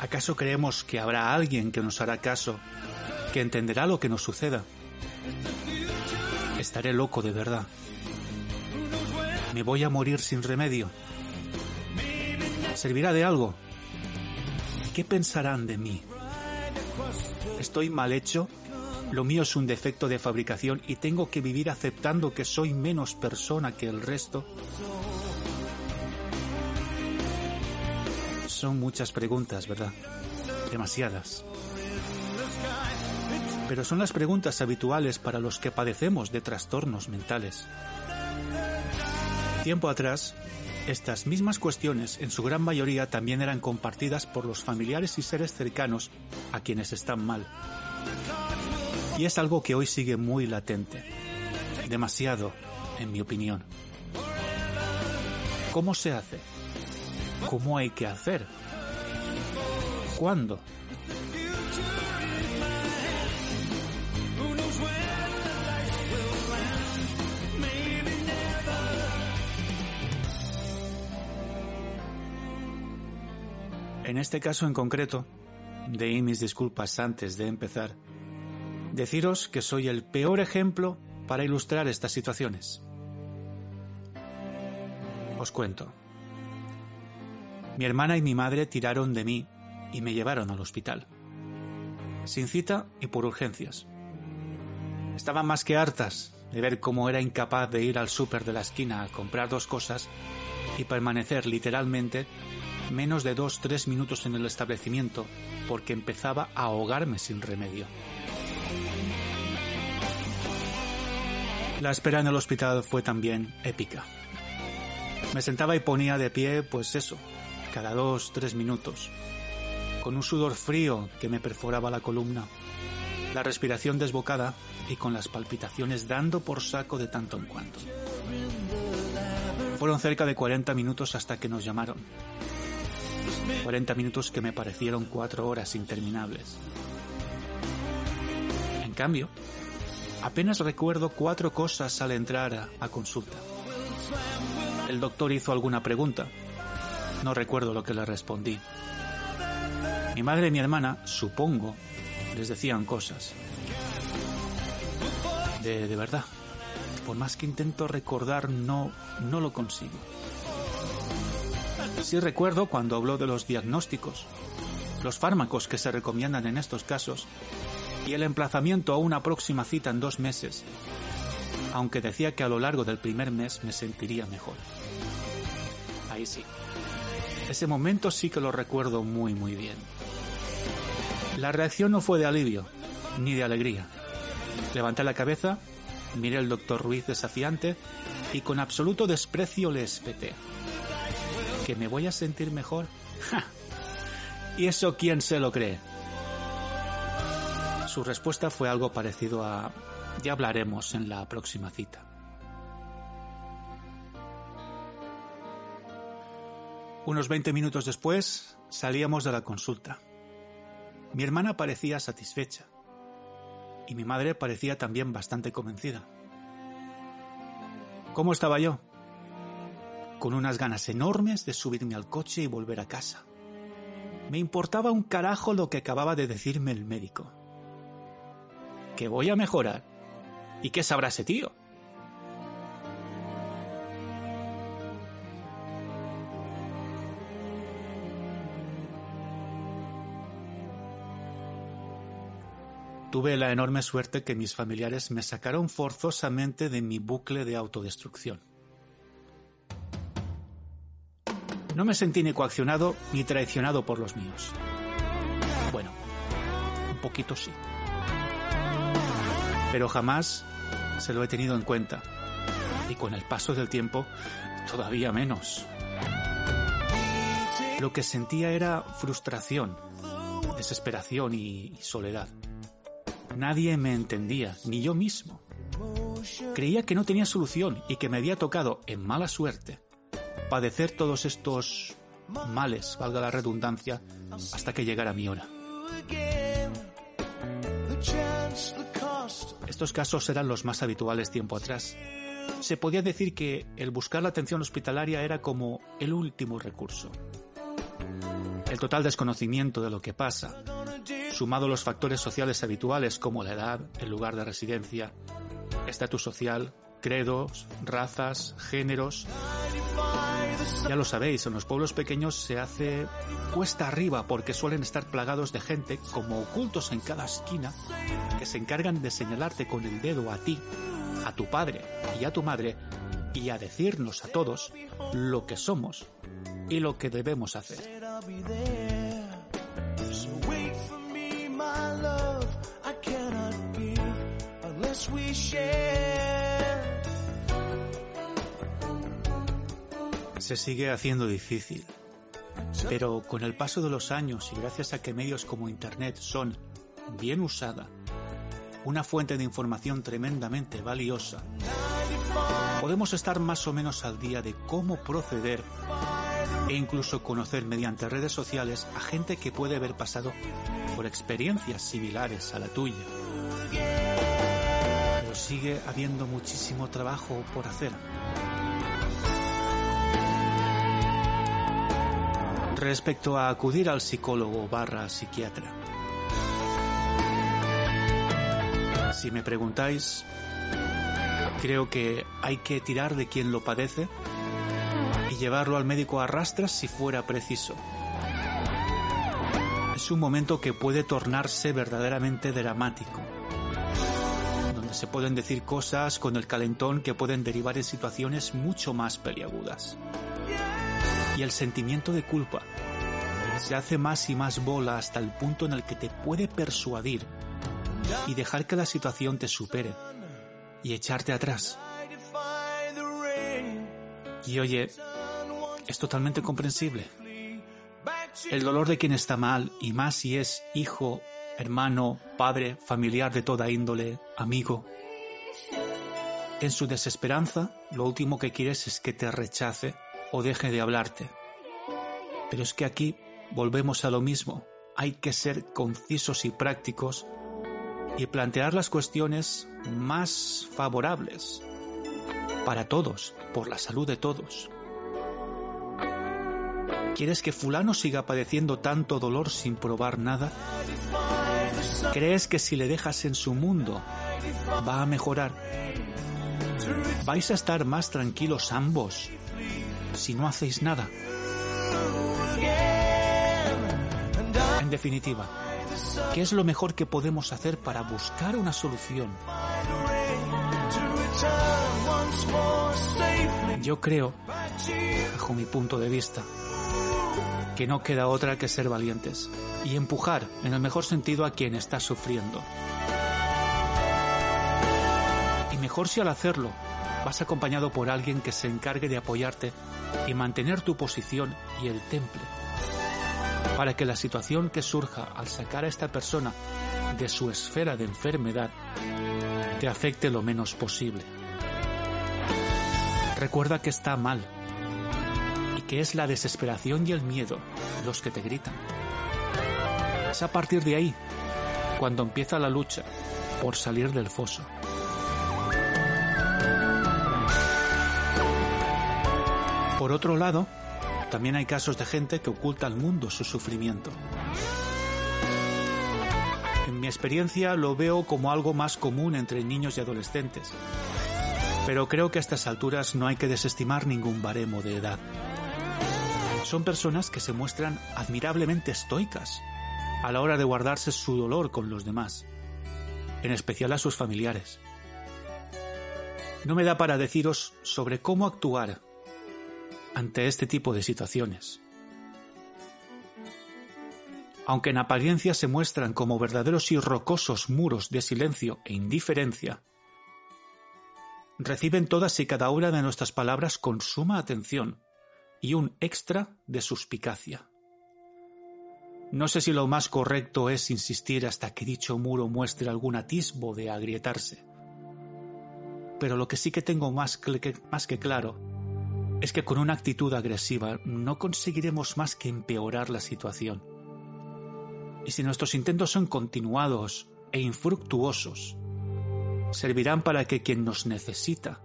¿Acaso creemos que habrá alguien que nos hará caso, que entenderá lo que nos suceda? Estaré loco de verdad. ¿Me voy a morir sin remedio? ¿Servirá de algo? ¿Qué pensarán de mí? ¿Estoy mal hecho? ¿Lo mío es un defecto de fabricación y tengo que vivir aceptando que soy menos persona que el resto? Son muchas preguntas, ¿verdad? Demasiadas. Pero son las preguntas habituales para los que padecemos de trastornos mentales. Tiempo atrás, estas mismas cuestiones en su gran mayoría también eran compartidas por los familiares y seres cercanos a quienes están mal. Y es algo que hoy sigue muy latente. Demasiado, en mi opinión. ¿Cómo se hace? ¿Cómo hay que hacer? ¿Cuándo? En este caso en concreto, de mis disculpas antes de empezar, deciros que soy el peor ejemplo para ilustrar estas situaciones. Os cuento. Mi hermana y mi madre tiraron de mí y me llevaron al hospital. Sin cita y por urgencias. Estaban más que hartas de ver cómo era incapaz de ir al súper de la esquina a comprar dos cosas y permanecer literalmente menos de dos tres minutos en el establecimiento porque empezaba a ahogarme sin remedio. La espera en el hospital fue también épica. Me sentaba y ponía de pie, pues eso, cada dos, tres minutos, con un sudor frío que me perforaba la columna, la respiración desbocada y con las palpitaciones dando por saco de tanto en cuanto. Fueron cerca de 40 minutos hasta que nos llamaron. 40 minutos que me parecieron cuatro horas interminables. En cambio, apenas recuerdo cuatro cosas al entrar a, a consulta. El doctor hizo alguna pregunta. No recuerdo lo que le respondí. Mi madre y mi hermana, supongo, les decían cosas. De, de verdad. Por más que intento recordar, no, no lo consigo. Sí recuerdo cuando habló de los diagnósticos, los fármacos que se recomiendan en estos casos y el emplazamiento a una próxima cita en dos meses, aunque decía que a lo largo del primer mes me sentiría mejor. Ahí sí. Ese momento sí que lo recuerdo muy muy bien. La reacción no fue de alivio, ni de alegría. Levanté la cabeza, miré al doctor Ruiz desafiante y con absoluto desprecio le espeté. ¿Que me voy a sentir mejor? ¿Y eso quién se lo cree? Su respuesta fue algo parecido a ya hablaremos en la próxima cita. Unos 20 minutos después salíamos de la consulta. Mi hermana parecía satisfecha y mi madre parecía también bastante convencida. ¿Cómo estaba yo? Con unas ganas enormes de subirme al coche y volver a casa. Me importaba un carajo lo que acababa de decirme el médico. Que voy a mejorar. ¿Y qué sabrá ese tío? Tuve la enorme suerte que mis familiares me sacaron forzosamente de mi bucle de autodestrucción. No me sentí ni coaccionado ni traicionado por los míos. Bueno, un poquito sí. Pero jamás se lo he tenido en cuenta. Y con el paso del tiempo, todavía menos. Lo que sentía era frustración, desesperación y soledad. Nadie me entendía, ni yo mismo. Creía que no tenía solución y que me había tocado, en mala suerte, padecer todos estos males, valga la redundancia, hasta que llegara mi hora. Estos casos eran los más habituales tiempo atrás. Se podía decir que el buscar la atención hospitalaria era como el último recurso. El total desconocimiento de lo que pasa, sumado a los factores sociales habituales como la edad, el lugar de residencia, estatus social, credos, razas, géneros. Ya lo sabéis, en los pueblos pequeños se hace cuesta arriba porque suelen estar plagados de gente como ocultos en cada esquina que se encargan de señalarte con el dedo a ti, a tu padre y a tu madre y a decirnos a todos lo que somos y lo que debemos hacer. Se sigue haciendo difícil, pero con el paso de los años y gracias a que medios como Internet son, bien usada, una fuente de información tremendamente valiosa, podemos estar más o menos al día de cómo proceder e incluso conocer mediante redes sociales a gente que puede haber pasado por experiencias similares a la tuya. Sigue habiendo muchísimo trabajo por hacer. Respecto a acudir al psicólogo barra psiquiatra. Si me preguntáis, creo que hay que tirar de quien lo padece y llevarlo al médico a rastras si fuera preciso. Es un momento que puede tornarse verdaderamente dramático se pueden decir cosas con el calentón que pueden derivar en situaciones mucho más peliagudas. Y el sentimiento de culpa se hace más y más bola hasta el punto en el que te puede persuadir y dejar que la situación te supere y echarte atrás. Y oye, es totalmente comprensible. el dolor de quien está mal, y más si es hijo, hermano, padre, familiar de toda índole, amigo. En su desesperanza, lo último que quieres es que te rechace o deje de hablarte. Pero es que aquí volvemos a lo mismo. Hay que ser concisos y prácticos y plantear las cuestiones más favorables para todos, por la salud de todos. ¿Quieres que fulano siga padeciendo tanto dolor sin probar nada? ¿Crees que si le dejas en su mundo va a mejorar? ¿Vais a estar más tranquilos ambos si no hacéis nada? En definitiva, ¿qué es lo mejor que podemos hacer para buscar una solución? Yo creo, bajo mi punto de vista, que no queda otra que ser valientes y empujar, en el mejor sentido, a quien está sufriendo. Y mejor si al hacerlo vas acompañado por alguien que se encargue de apoyarte y mantener tu posición y el temple, para que la situación que surja al sacar a esta persona de su esfera de enfermedad te afecte lo menos posible. Recuerda que está mal y que es la desesperación y el miedo los que te gritan. Es a partir de ahí cuando empieza la lucha por salir del foso. Por otro lado, también hay casos de gente que oculta al mundo su sufrimiento. En mi experiencia lo veo como algo más común entre niños y adolescentes, pero creo que a estas alturas no hay que desestimar ningún baremo de edad. Son personas que se muestran admirablemente estoicas a la hora de guardarse su dolor con los demás, en especial a sus familiares. No me da para deciros sobre cómo actuar ante este tipo de situaciones. Aunque en apariencia se muestran como verdaderos y rocosos muros de silencio e indiferencia, reciben todas y cada una de nuestras palabras con suma atención y un extra de suspicacia. No sé si lo más correcto es insistir hasta que dicho muro muestre algún atisbo de agrietarse. Pero lo que sí que tengo más que, más que claro es que con una actitud agresiva no conseguiremos más que empeorar la situación. Y si nuestros intentos son continuados e infructuosos, servirán para que quien nos necesita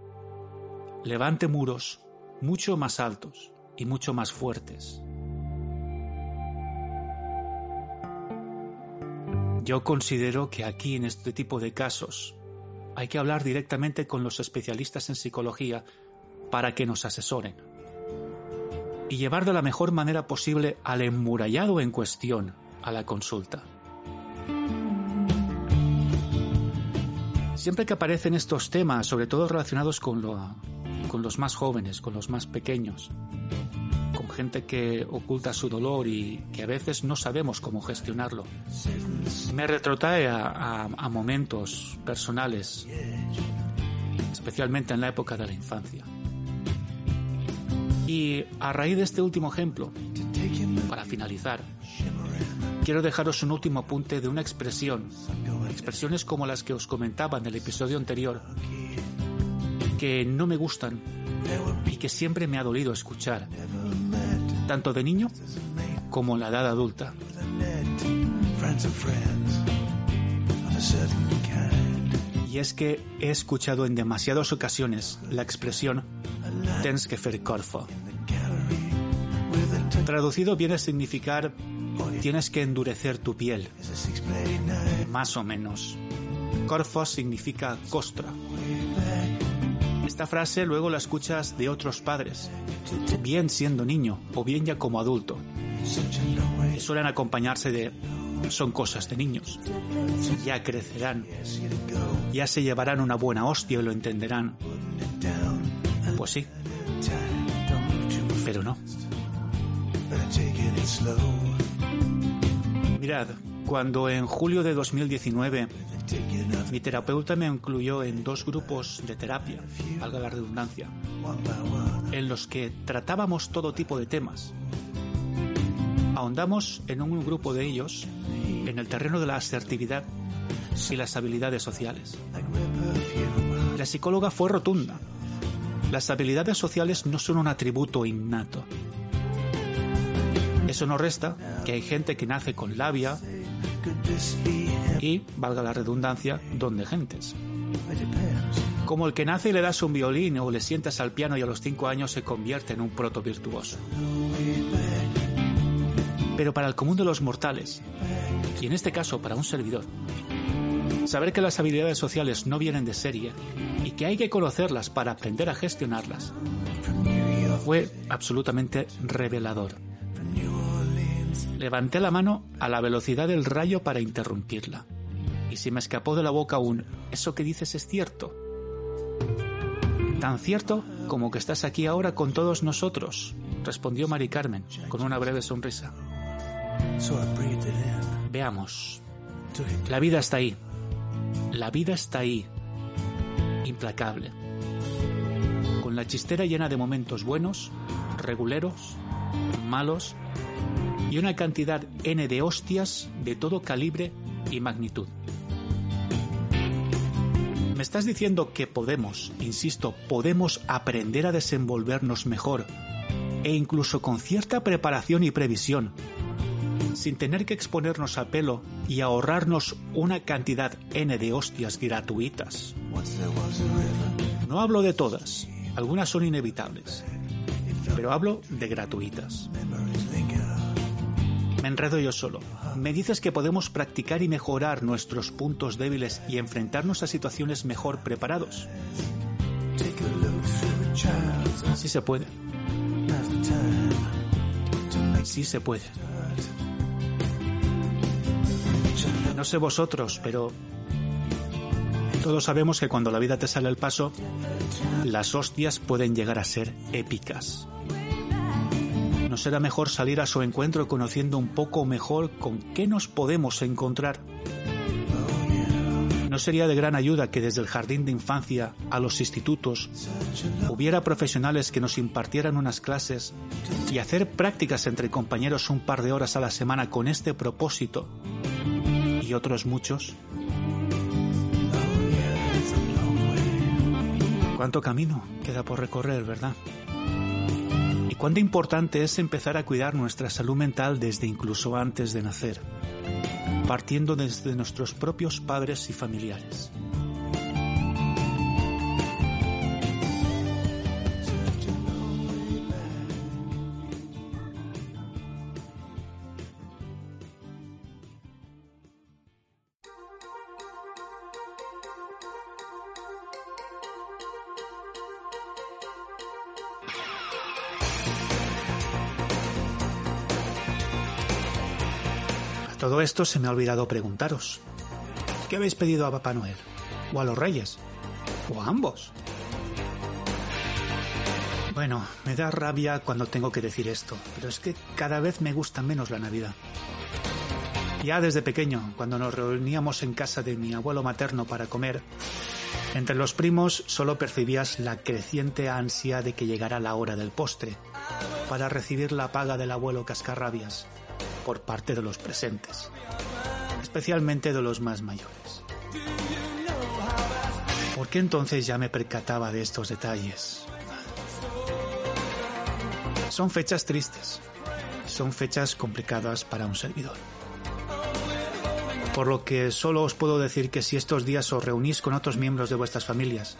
levante muros mucho más altos y mucho más fuertes. Yo considero que aquí en este tipo de casos hay que hablar directamente con los especialistas en psicología para que nos asesoren y llevar de la mejor manera posible al emmurallado en cuestión a la consulta. Siempre que aparecen estos temas, sobre todo relacionados con, lo, con los más jóvenes, con los más pequeños, con gente que oculta su dolor y que a veces no sabemos cómo gestionarlo, me retrotrae a, a momentos personales, especialmente en la época de la infancia. Y a raíz de este último ejemplo, para finalizar, quiero dejaros un último apunte de una expresión, expresiones como las que os comentaba en el episodio anterior, que no me gustan y que siempre me ha dolido escuchar, tanto de niño como en la edad adulta. Y es que he escuchado en demasiadas ocasiones la expresión tens que fer corfo. Traducido viene a significar tienes que endurecer tu piel. Más o menos. Corfo significa costra. Esta frase luego la escuchas de otros padres, bien siendo niño o bien ya como adulto. Y suelen acompañarse de son cosas de niños. Ya crecerán. Ya se llevarán una buena hostia y lo entenderán. Pues sí. Pero no. Mirad, cuando en julio de 2019 mi terapeuta me incluyó en dos grupos de terapia, valga la redundancia, en los que tratábamos todo tipo de temas. ahondamos en un grupo de ellos en el terreno de la asertividad y las habilidades sociales. La psicóloga fue rotunda. Las habilidades sociales no son un atributo innato. Eso no resta que hay gente que nace con labia y, valga la redundancia, don de gentes. Como el que nace y le das un violín o le sientas al piano y a los cinco años se convierte en un proto virtuoso. Pero para el común de los mortales, y en este caso para un servidor, saber que las habilidades sociales no vienen de serie y que hay que conocerlas para aprender a gestionarlas, fue absolutamente revelador. Levanté la mano a la velocidad del rayo para interrumpirla. Y se me escapó de la boca un ¿eso que dices es cierto? Tan cierto como que estás aquí ahora con todos nosotros, respondió Mari Carmen con una breve sonrisa. Veamos. La vida está ahí. La vida está ahí. Implacable. Con la chistera llena de momentos buenos, reguleros, malos y una cantidad N de hostias de todo calibre y magnitud. Me estás diciendo que podemos, insisto, podemos aprender a desenvolvernos mejor e incluso con cierta preparación y previsión, sin tener que exponernos a pelo y ahorrarnos una cantidad N de hostias gratuitas. No hablo de todas, algunas son inevitables, pero hablo de gratuitas. Me enredo yo solo. Me dices que podemos practicar y mejorar nuestros puntos débiles y enfrentarnos a situaciones mejor preparados. Sí se puede. Sí se puede. No sé vosotros, pero todos sabemos que cuando la vida te sale al paso, las hostias pueden llegar a ser épicas. ¿No será mejor salir a su encuentro conociendo un poco mejor con qué nos podemos encontrar? ¿No sería de gran ayuda que desde el jardín de infancia a los institutos hubiera profesionales que nos impartieran unas clases y hacer prácticas entre compañeros un par de horas a la semana con este propósito y otros muchos? ¿Cuánto camino queda por recorrer, verdad? cuánto importante es empezar a cuidar nuestra salud mental desde incluso antes de nacer, partiendo desde nuestros propios padres y familiares. Esto se me ha olvidado preguntaros. ¿Qué habéis pedido a Papá Noel? ¿O a los Reyes? ¿O a ambos? Bueno, me da rabia cuando tengo que decir esto, pero es que cada vez me gusta menos la Navidad. Ya desde pequeño, cuando nos reuníamos en casa de mi abuelo materno para comer, entre los primos solo percibías la creciente ansia de que llegara la hora del postre, para recibir la paga del abuelo cascarrabias, por parte de los presentes, especialmente de los más mayores. ¿Por qué entonces ya me percataba de estos detalles? Son fechas tristes, son fechas complicadas para un servidor. Por lo que solo os puedo decir que si estos días os reunís con otros miembros de vuestras familias,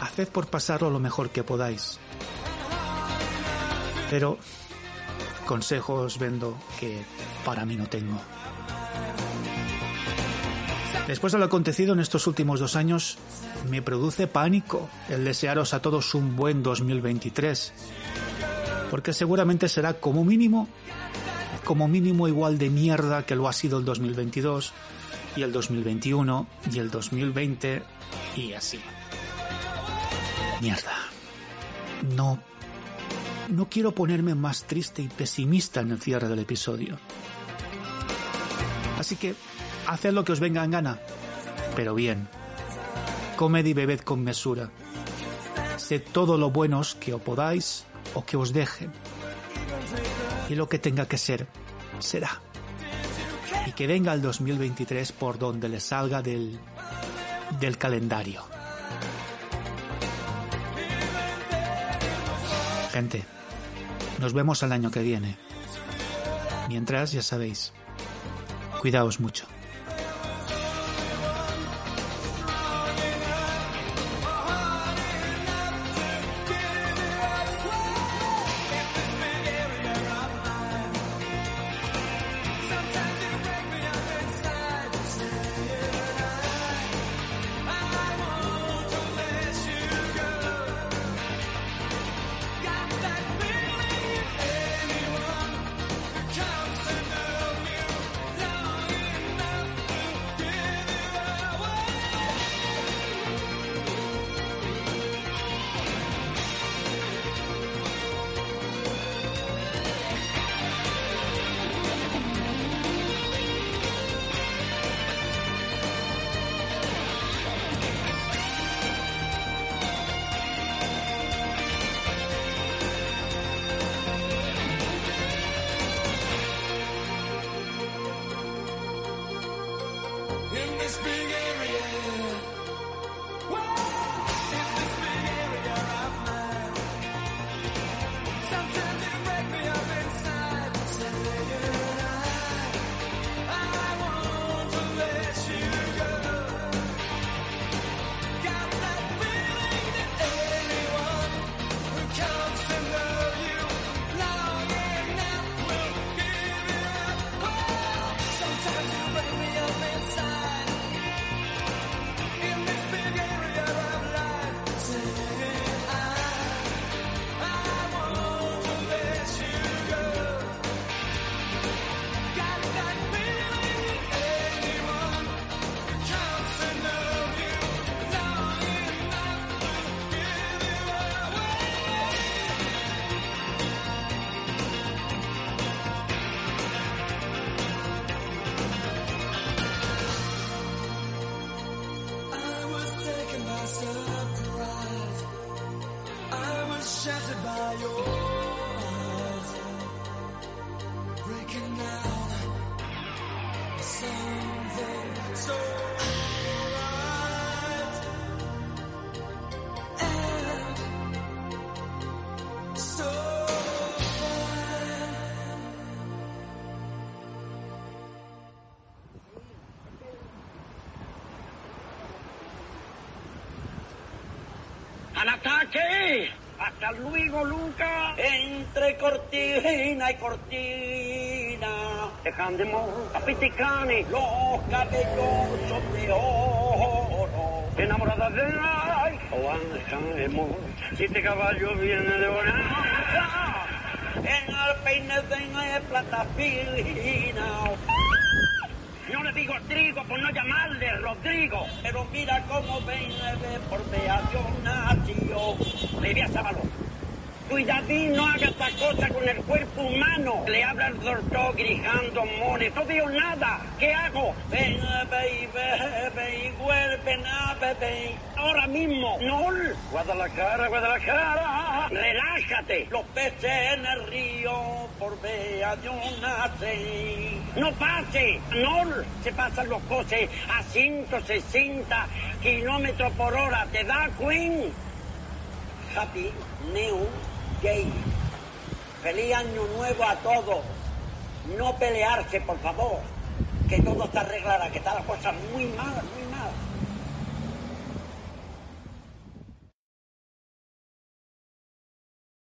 haced por pasarlo lo mejor que podáis. Pero consejos vendo que para mí no tengo. Después de lo acontecido en estos últimos dos años, me produce pánico el desearos a todos un buen 2023, porque seguramente será como mínimo, como mínimo igual de mierda que lo ha sido el 2022 y el 2021 y el 2020 y así. Mierda. No no quiero ponerme más triste y pesimista en el cierre del episodio. Así que, haced lo que os venga en gana, pero bien. Comed y bebed con mesura. Sed todo lo buenos que os podáis o que os dejen. Y lo que tenga que ser, será. Y que venga el 2023 por donde le salga del, del calendario. Gente, nos vemos el año que viene. Mientras, ya sabéis, cuidaos mucho. Luego, Luca. Entre cortina y cortina. Dejandemos a Piticani los cabellos de oro. Enamoradas de ay, o dejandemos. Siete caballos vienen de bonanza. En el peine de plata fina. No le digo Trigo por no llamarle Rodrigo, pero mira cómo ven por beación nació. Le voy a Sábalo. Cuidadín, no haga esta cosa con el cuerpo humano. Le habla el doctor grijando mones. No veo nada. ¿Qué hago? Ahora mismo. No. Guarda la cara, guarda la cara. Relájate. Los peces en el río por beación nacen. No pase. No. Se pasan los coches a 160 kilómetros por hora. ¿Te da, Queen? Happy New Day. Feliz año nuevo a todos. No pelearse, por favor. Que todo está arreglado, que está la cosa muy mal, muy mal.